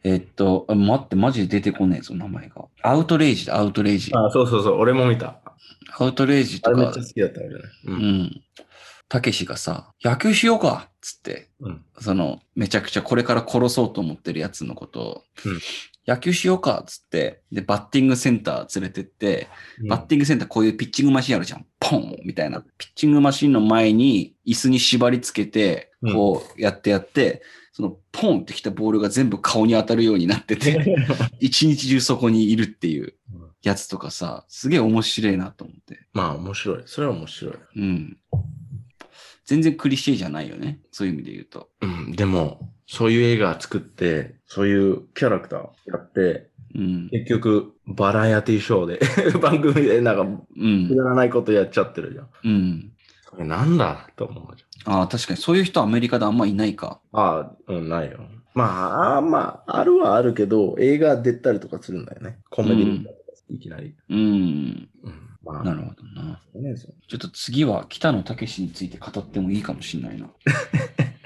えっと、あ待って、マジで出てこねえぞ、名前が。アウトレイジだ、アウトレイジ。あ、そうそうそう。俺も見た。アウトレイジとかあれめっちゃ、好きだったよね。う。うんん。たけしがさ、野球しようかっつって、うん。その、めちゃくちゃこれから殺そうと思ってるやつのことを、うん野球しようかっつって、で、バッティングセンター連れてって、バッティングセンターこういうピッチングマシンあるじゃん。ポンみたいな。ピッチングマシンの前に椅子に縛り付けて、うんこうやってやって、そのポンってきたボールが全部顔に当たるようになってて、一日中そこにいるっていうやつとかさ、すげえ面白いなと思って。まあ面白い。それは面白い。うん。全然クリシェじゃないよね。そういう意味で言うと。うん。でも、そういう映画作って、そういうキャラクターやって、うん。結局、バラエティショーで、番組でなんか、うんく。だらないことやっちゃってるじゃん。うん。それなんだと思うじああ、確かにそういう人はアメリカであんまいないか。ゃん。ああ、うん、ないよ。まあ、まあ、あるはあるけど、映画出たりとかするんだよね。コメディとか、いきなり。うん。うん。まあ、なるほどな。ちょっと次は北野武について語ってもいいかもしれないな。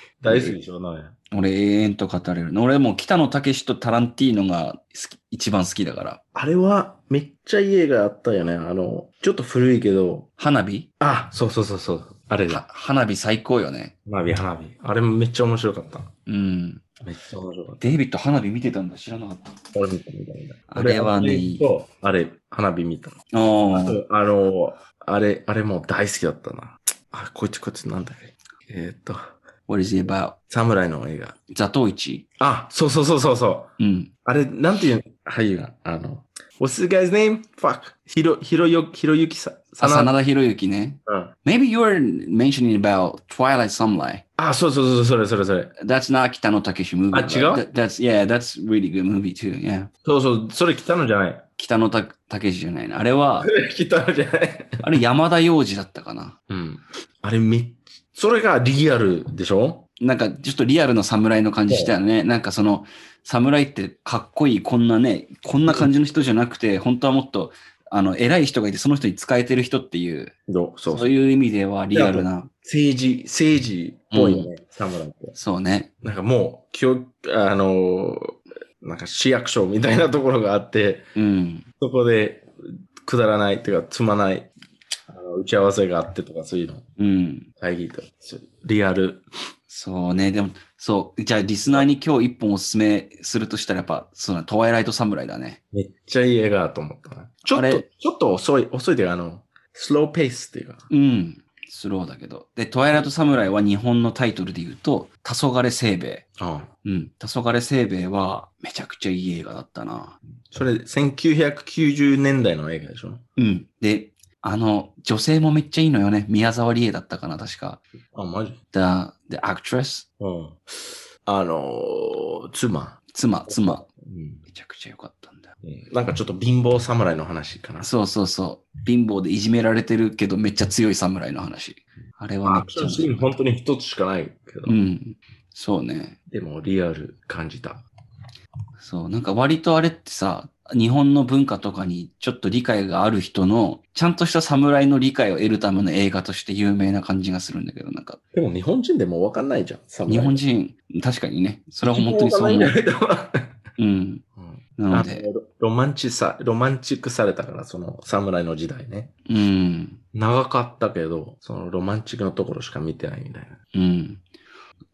大好きでしょ、なんや。俺永遠と語れる。俺もう北野武とタランティーノが好き一番好きだから。あれは、めっちゃいい映画あったよね。あの、ちょっと古いけど、花火？あ、そうそうそうそう。あれはだ。花火最高よね。花火、花火。あれめっちゃ面白かった。うん。めっちゃ面白かった。デイビッド花火見てたんだ。知らなかった。俺見た見た見た。あれはね俺とあれ、花火見た。あとあの、あれ、あれもう大好きだったな。あ、こいつこいつなんだっけ？えーっと、What is it about? 侍の映画。ザトウイチ。あ、そうそうそうそうそう。うん。あれ、なんていう俳優が、あの、What's the guy's name? Fuck. ひろ、ひろよ、ひろゆきさ、あ、さ真田広之ね。うん。Maybe you're mentioning about Twilight Sunlight. あ、そうそうそう、それそれそれ。That's not 北野武 movie. あ違う That- That's, yeah, that's really good movie too. Yeah. そうそう、それ来たのじゃない。北野武じゃないな。あれは、来たのじゃない。あれ山田洋次だったかな。うん。あれめっそれがリアルでしょ？なんかちょっとリアルの侍の感じしたよね。なんかその侍ってかっこいいこんなね、こんな感じの人じゃなくて、本当はもっとあの偉い人がいてその人に使えてる人っていう、そういう意味ではリアルな。政治、政治っぽいよね、侍って。そうね。なんかもう、今日、あのー、なんか市役所みたいなところがあって、うん。そこでくだらないっていうか、積まない打ち合わせがあってとか、そういうの、うん。会議とか、リアル。そうね。でも、そう。じゃあリスナーに今日一本おすすめするとしたらやっぱ、そのトワイライトサムライだね。めっちゃいい映画だと思ったな。ちょっと、あれちょっと遅い、遅いっていうか、あの、スローペースっていうか。うん。スローだけど。で、トワイライトサムライは日本のタイトルで言うと、黄昏せいべあい。うん。黄昏せいべいはめちゃくちゃいい映画だったな。それ、1990年代の映画でしょ？うん。で、あの、女性もめっちゃいいのよね。宮沢りえだったかな、確か。あ、マジ？The, the actress? うん。あのー、妻。妻、妻。うんめちゃくちゃ良かったんだよ。うんなんかちょっと貧乏侍の話かな。そうそうそう。貧乏でいじめられてるけど、めっちゃ強い侍の話。あれはめっちゃアクションシーン本当に一つしかないけど、うん。そうね。でもリアル感じた。そう。なんか割とあれってさ、日本の文化とかにちょっと理解がある人の、ちゃんとした侍の理解を得るための映画として有名な感じがするんだけど、なんか、でも日本人でもわかんないじゃん。侍日本人、確かにね、それは本当にそう思う。うん。うんなので、ロマンチさ、ロマンチックされたから、その侍の時代ね。うん。長かったけど、そのロマンチックのところしか見てないみたいな。うん。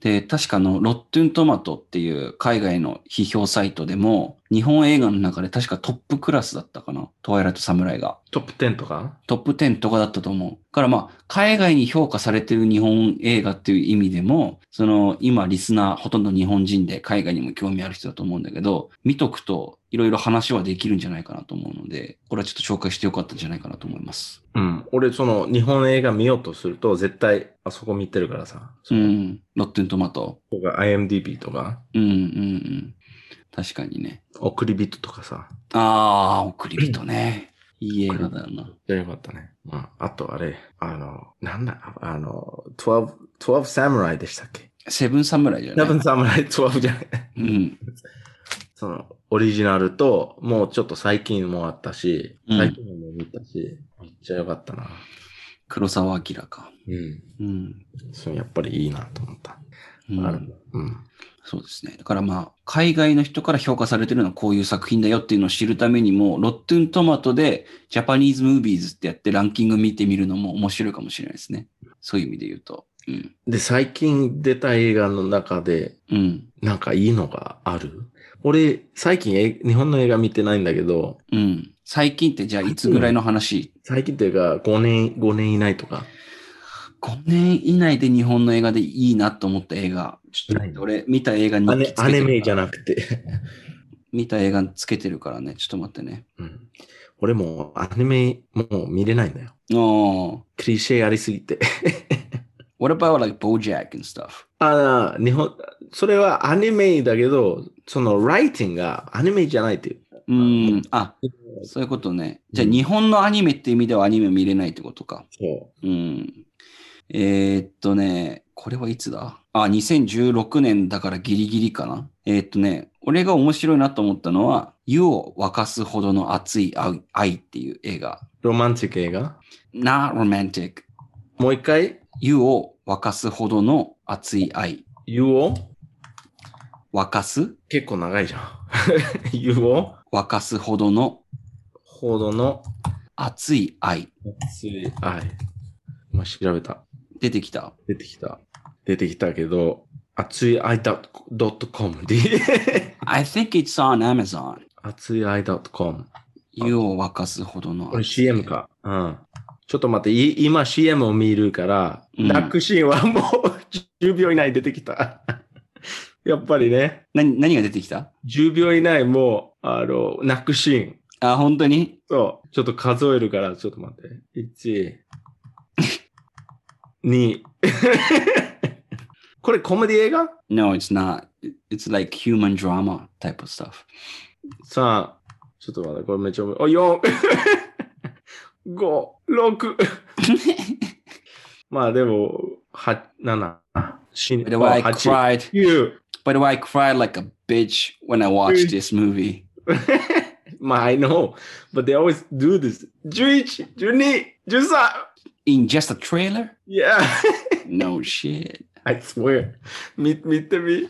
で、確かの、ロットゥントマトっていう海外の批評サイトでも、日本映画の中で確かトップクラスだったかな。トワイライトサムライが。トップ10とか？トップ10とかだったと思う。からまあ、海外に評価されてる日本映画っていう意味でも、その、今、リスナー、ほとんど日本人で海外にも興味ある人だと思うんだけど、見とくと、いろいろ話はできるんじゃないかなと思うので、これはちょっと紹介してよかったんじゃないかなと思います。うん。俺、その、日本映画見ようとすると、絶対、あそこ見てるからさ。うん。ロッテントマト。とか IMDB とか、うんうんうん。確かにね。送り人とかさ。ああ、送り人ね。いい映画だよな。いや、よかったね。まあ、あとあれ、あの、なんだ、あの、12、12サムライでしたっけ？セブンサムライじゃない ?7 サムライ12じゃない。うん。その、オリジナルと、もうちょっと最近もあったし、うん最近も見たし、めっちゃよかったな。黒沢明か。うん。うん。そう、やっぱりいいなと思った。うんあるうん。そうですね。だからまあ、海外の人から評価されてるのはこういう作品だよっていうのを知るためにも、ロットゥントマトでジャパニーズムービーズってやってランキング見てみるのも面白いかもしれないですね。そういう意味で言うと。うん。で、最近出た映画の中で、うん。なんかいいのがある？俺、最近え日本の映画見てないんだけど、うん。最近ってじゃあいつぐらいの話？最近っていうか5年、5年以内とか。?5 年以内で日本の映画でいいなと思った映画。ちょっと俺見た映画にアネアニメじゃななくて。見た映画つけてるからね。ちょっと待ってね。うん、俺もうアニメもう見れないんだよ。クリシェありすぎて。What about like Bojack and stuff? ああ、日本、それはアニメだけど、そのライティングがアニメじゃないっていう。うん。あ、そういうことね。じゃあ日本のアニメって意味ではアニメ見れないってことか。そうん。えーっとね、これはいつだ？あ、2016年だからギリギリかな？えーっとね、俺が面白いなと思ったのは、湯を沸かすほどの熱い愛愛っていう映画。う。ロマンチック映画？Not romantic. もう一回、湯を沸かすほどの熱い愛。湯を？沸かす？結構長いじゃん。湯を？沸かすほどのほどの？熱い愛。熱い愛。今調べた。出てきた。出てきた。出てきたけど、熱い愛 .com で。I think it's on Amazon. 熱い愛 .com。湯を沸かすほどのこれ CM か。うん。ちょっと待って、い今 CM を見るから、うん泣くシーンはもう10秒以内出てきた。やっぱりね、何何が出てきた？10秒以内もう、あの、泣くシーン。あ、本当に？そう。ちょっと数えるから、ちょっと待って。1、2。これコメディ映画 No, it's not. It's like human drama type of stuff. さあ、ちょっと待って、これめっちゃ重い。お、4、5、6。まあでも、は、7、死 By the way, I 8、 cried. 9。 By the way, I cried like a bitch when I watched this movie. まあ、I know, but they always do this. 11、12、13。 In just a trailer? Yeah, No shit. I swear. み、見てみ。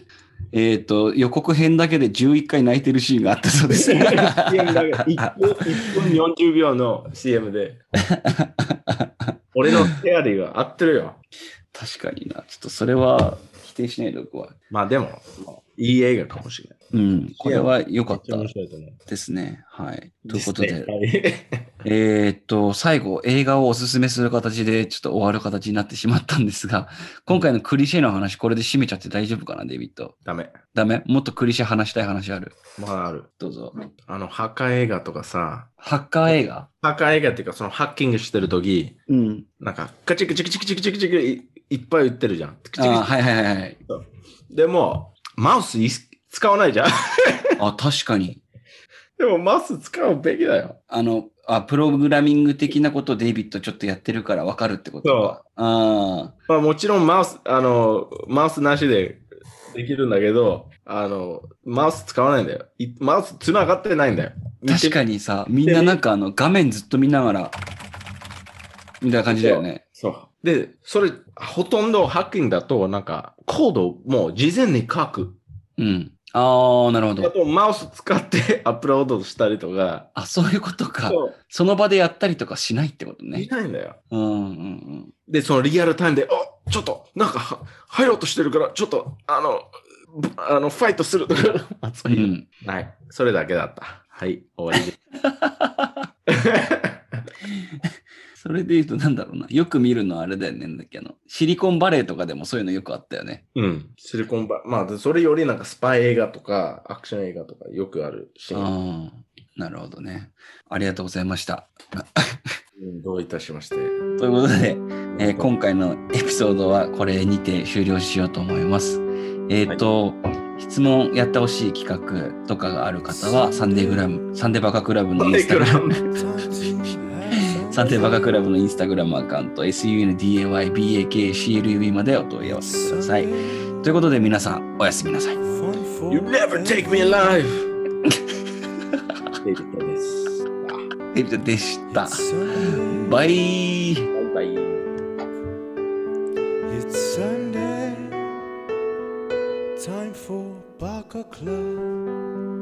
えっと、予告編だけで11回泣いてるシーンがあったそうです。CM だけ1分 ,1 分40秒の CM で。俺のテアリーが合ってるよ。確かにな。ちょっとそれは否定しないでおくわ。まあでも、いい映画かもしれない。うん。これは良かった。ですね。はい。ということで、で えーっと、最後、映画をおすすめする形で、ちょっと終わる形になってしまったんですが、今回のクリシェの話、これで締めちゃって大丈夫かな、デビット。ダメ。ダメ？もっとクリシェ話したい話ある？まだある。どうぞ。あの、ハッカー映画とかさ、ハッカー映画？ハッカー映画っていうか、そのハッキングしてるとき、うん。なんか、カチクチクチクチクチクチクいいっぱい売ってるじゃん。あーはいはいはいはい。でも、マウスい使わないじゃん。あ、確かに。でも、マウス使うべきだよ。あの、あ、プログラミング的なことをデイビッドちょっとやってるから分かるってことか。ああ。まあ、もちろんマウス、あの、マウスなしでできるんだけど、あの、マウス使わないんだよ。いマウス繋がってないんだよ。確かに。にさ、みんななんかあの、画面ずっと見ながら、みたいな感じだよね。そう。で、それ、ほとんどハッキングだと、なんか、コードもう事前に書く。うん。ああ、なるほあど。と、マウス使って アップロードしたりとか。あ、そういうことか。そう。その場でやったりとかしないってこといね。ないんだよ。うんうんうん。で、そのリアルタイムで、おちょっと、なんか、は入ろうとしてるから、ちょっと、あの、ぶあの、ファイトするとか、まあそういうう、ん、ない。それだけだった。はい、終わりです。それで言うとなんだろうな。よく見るのはあれだよね。なんだっけあの、シリコンバレーとかでもそういうのよくあったよね。うん。シリコンバまあ、でそれよりなんかスパイ映画とか、アクション映画とかよくあるシーン。ああ、なるほどね。ありがとうございました。うんどういたしまして。ということで、えー今回のエピソードはこれにて終了しようと思います。えっ、と、質問やってほしい企画とかがある方は、サンデーグラム、サンデーバカクラブのインスタグラム、サンデーバカクラブのインスタグラムアカウント、sundaybakclub までお問い合わせください。ということで皆さん、おやすみなさい。You never take me alive! デイビッドです。エビトでした。バイバイバイ。It's Sunday, time for Baka Club.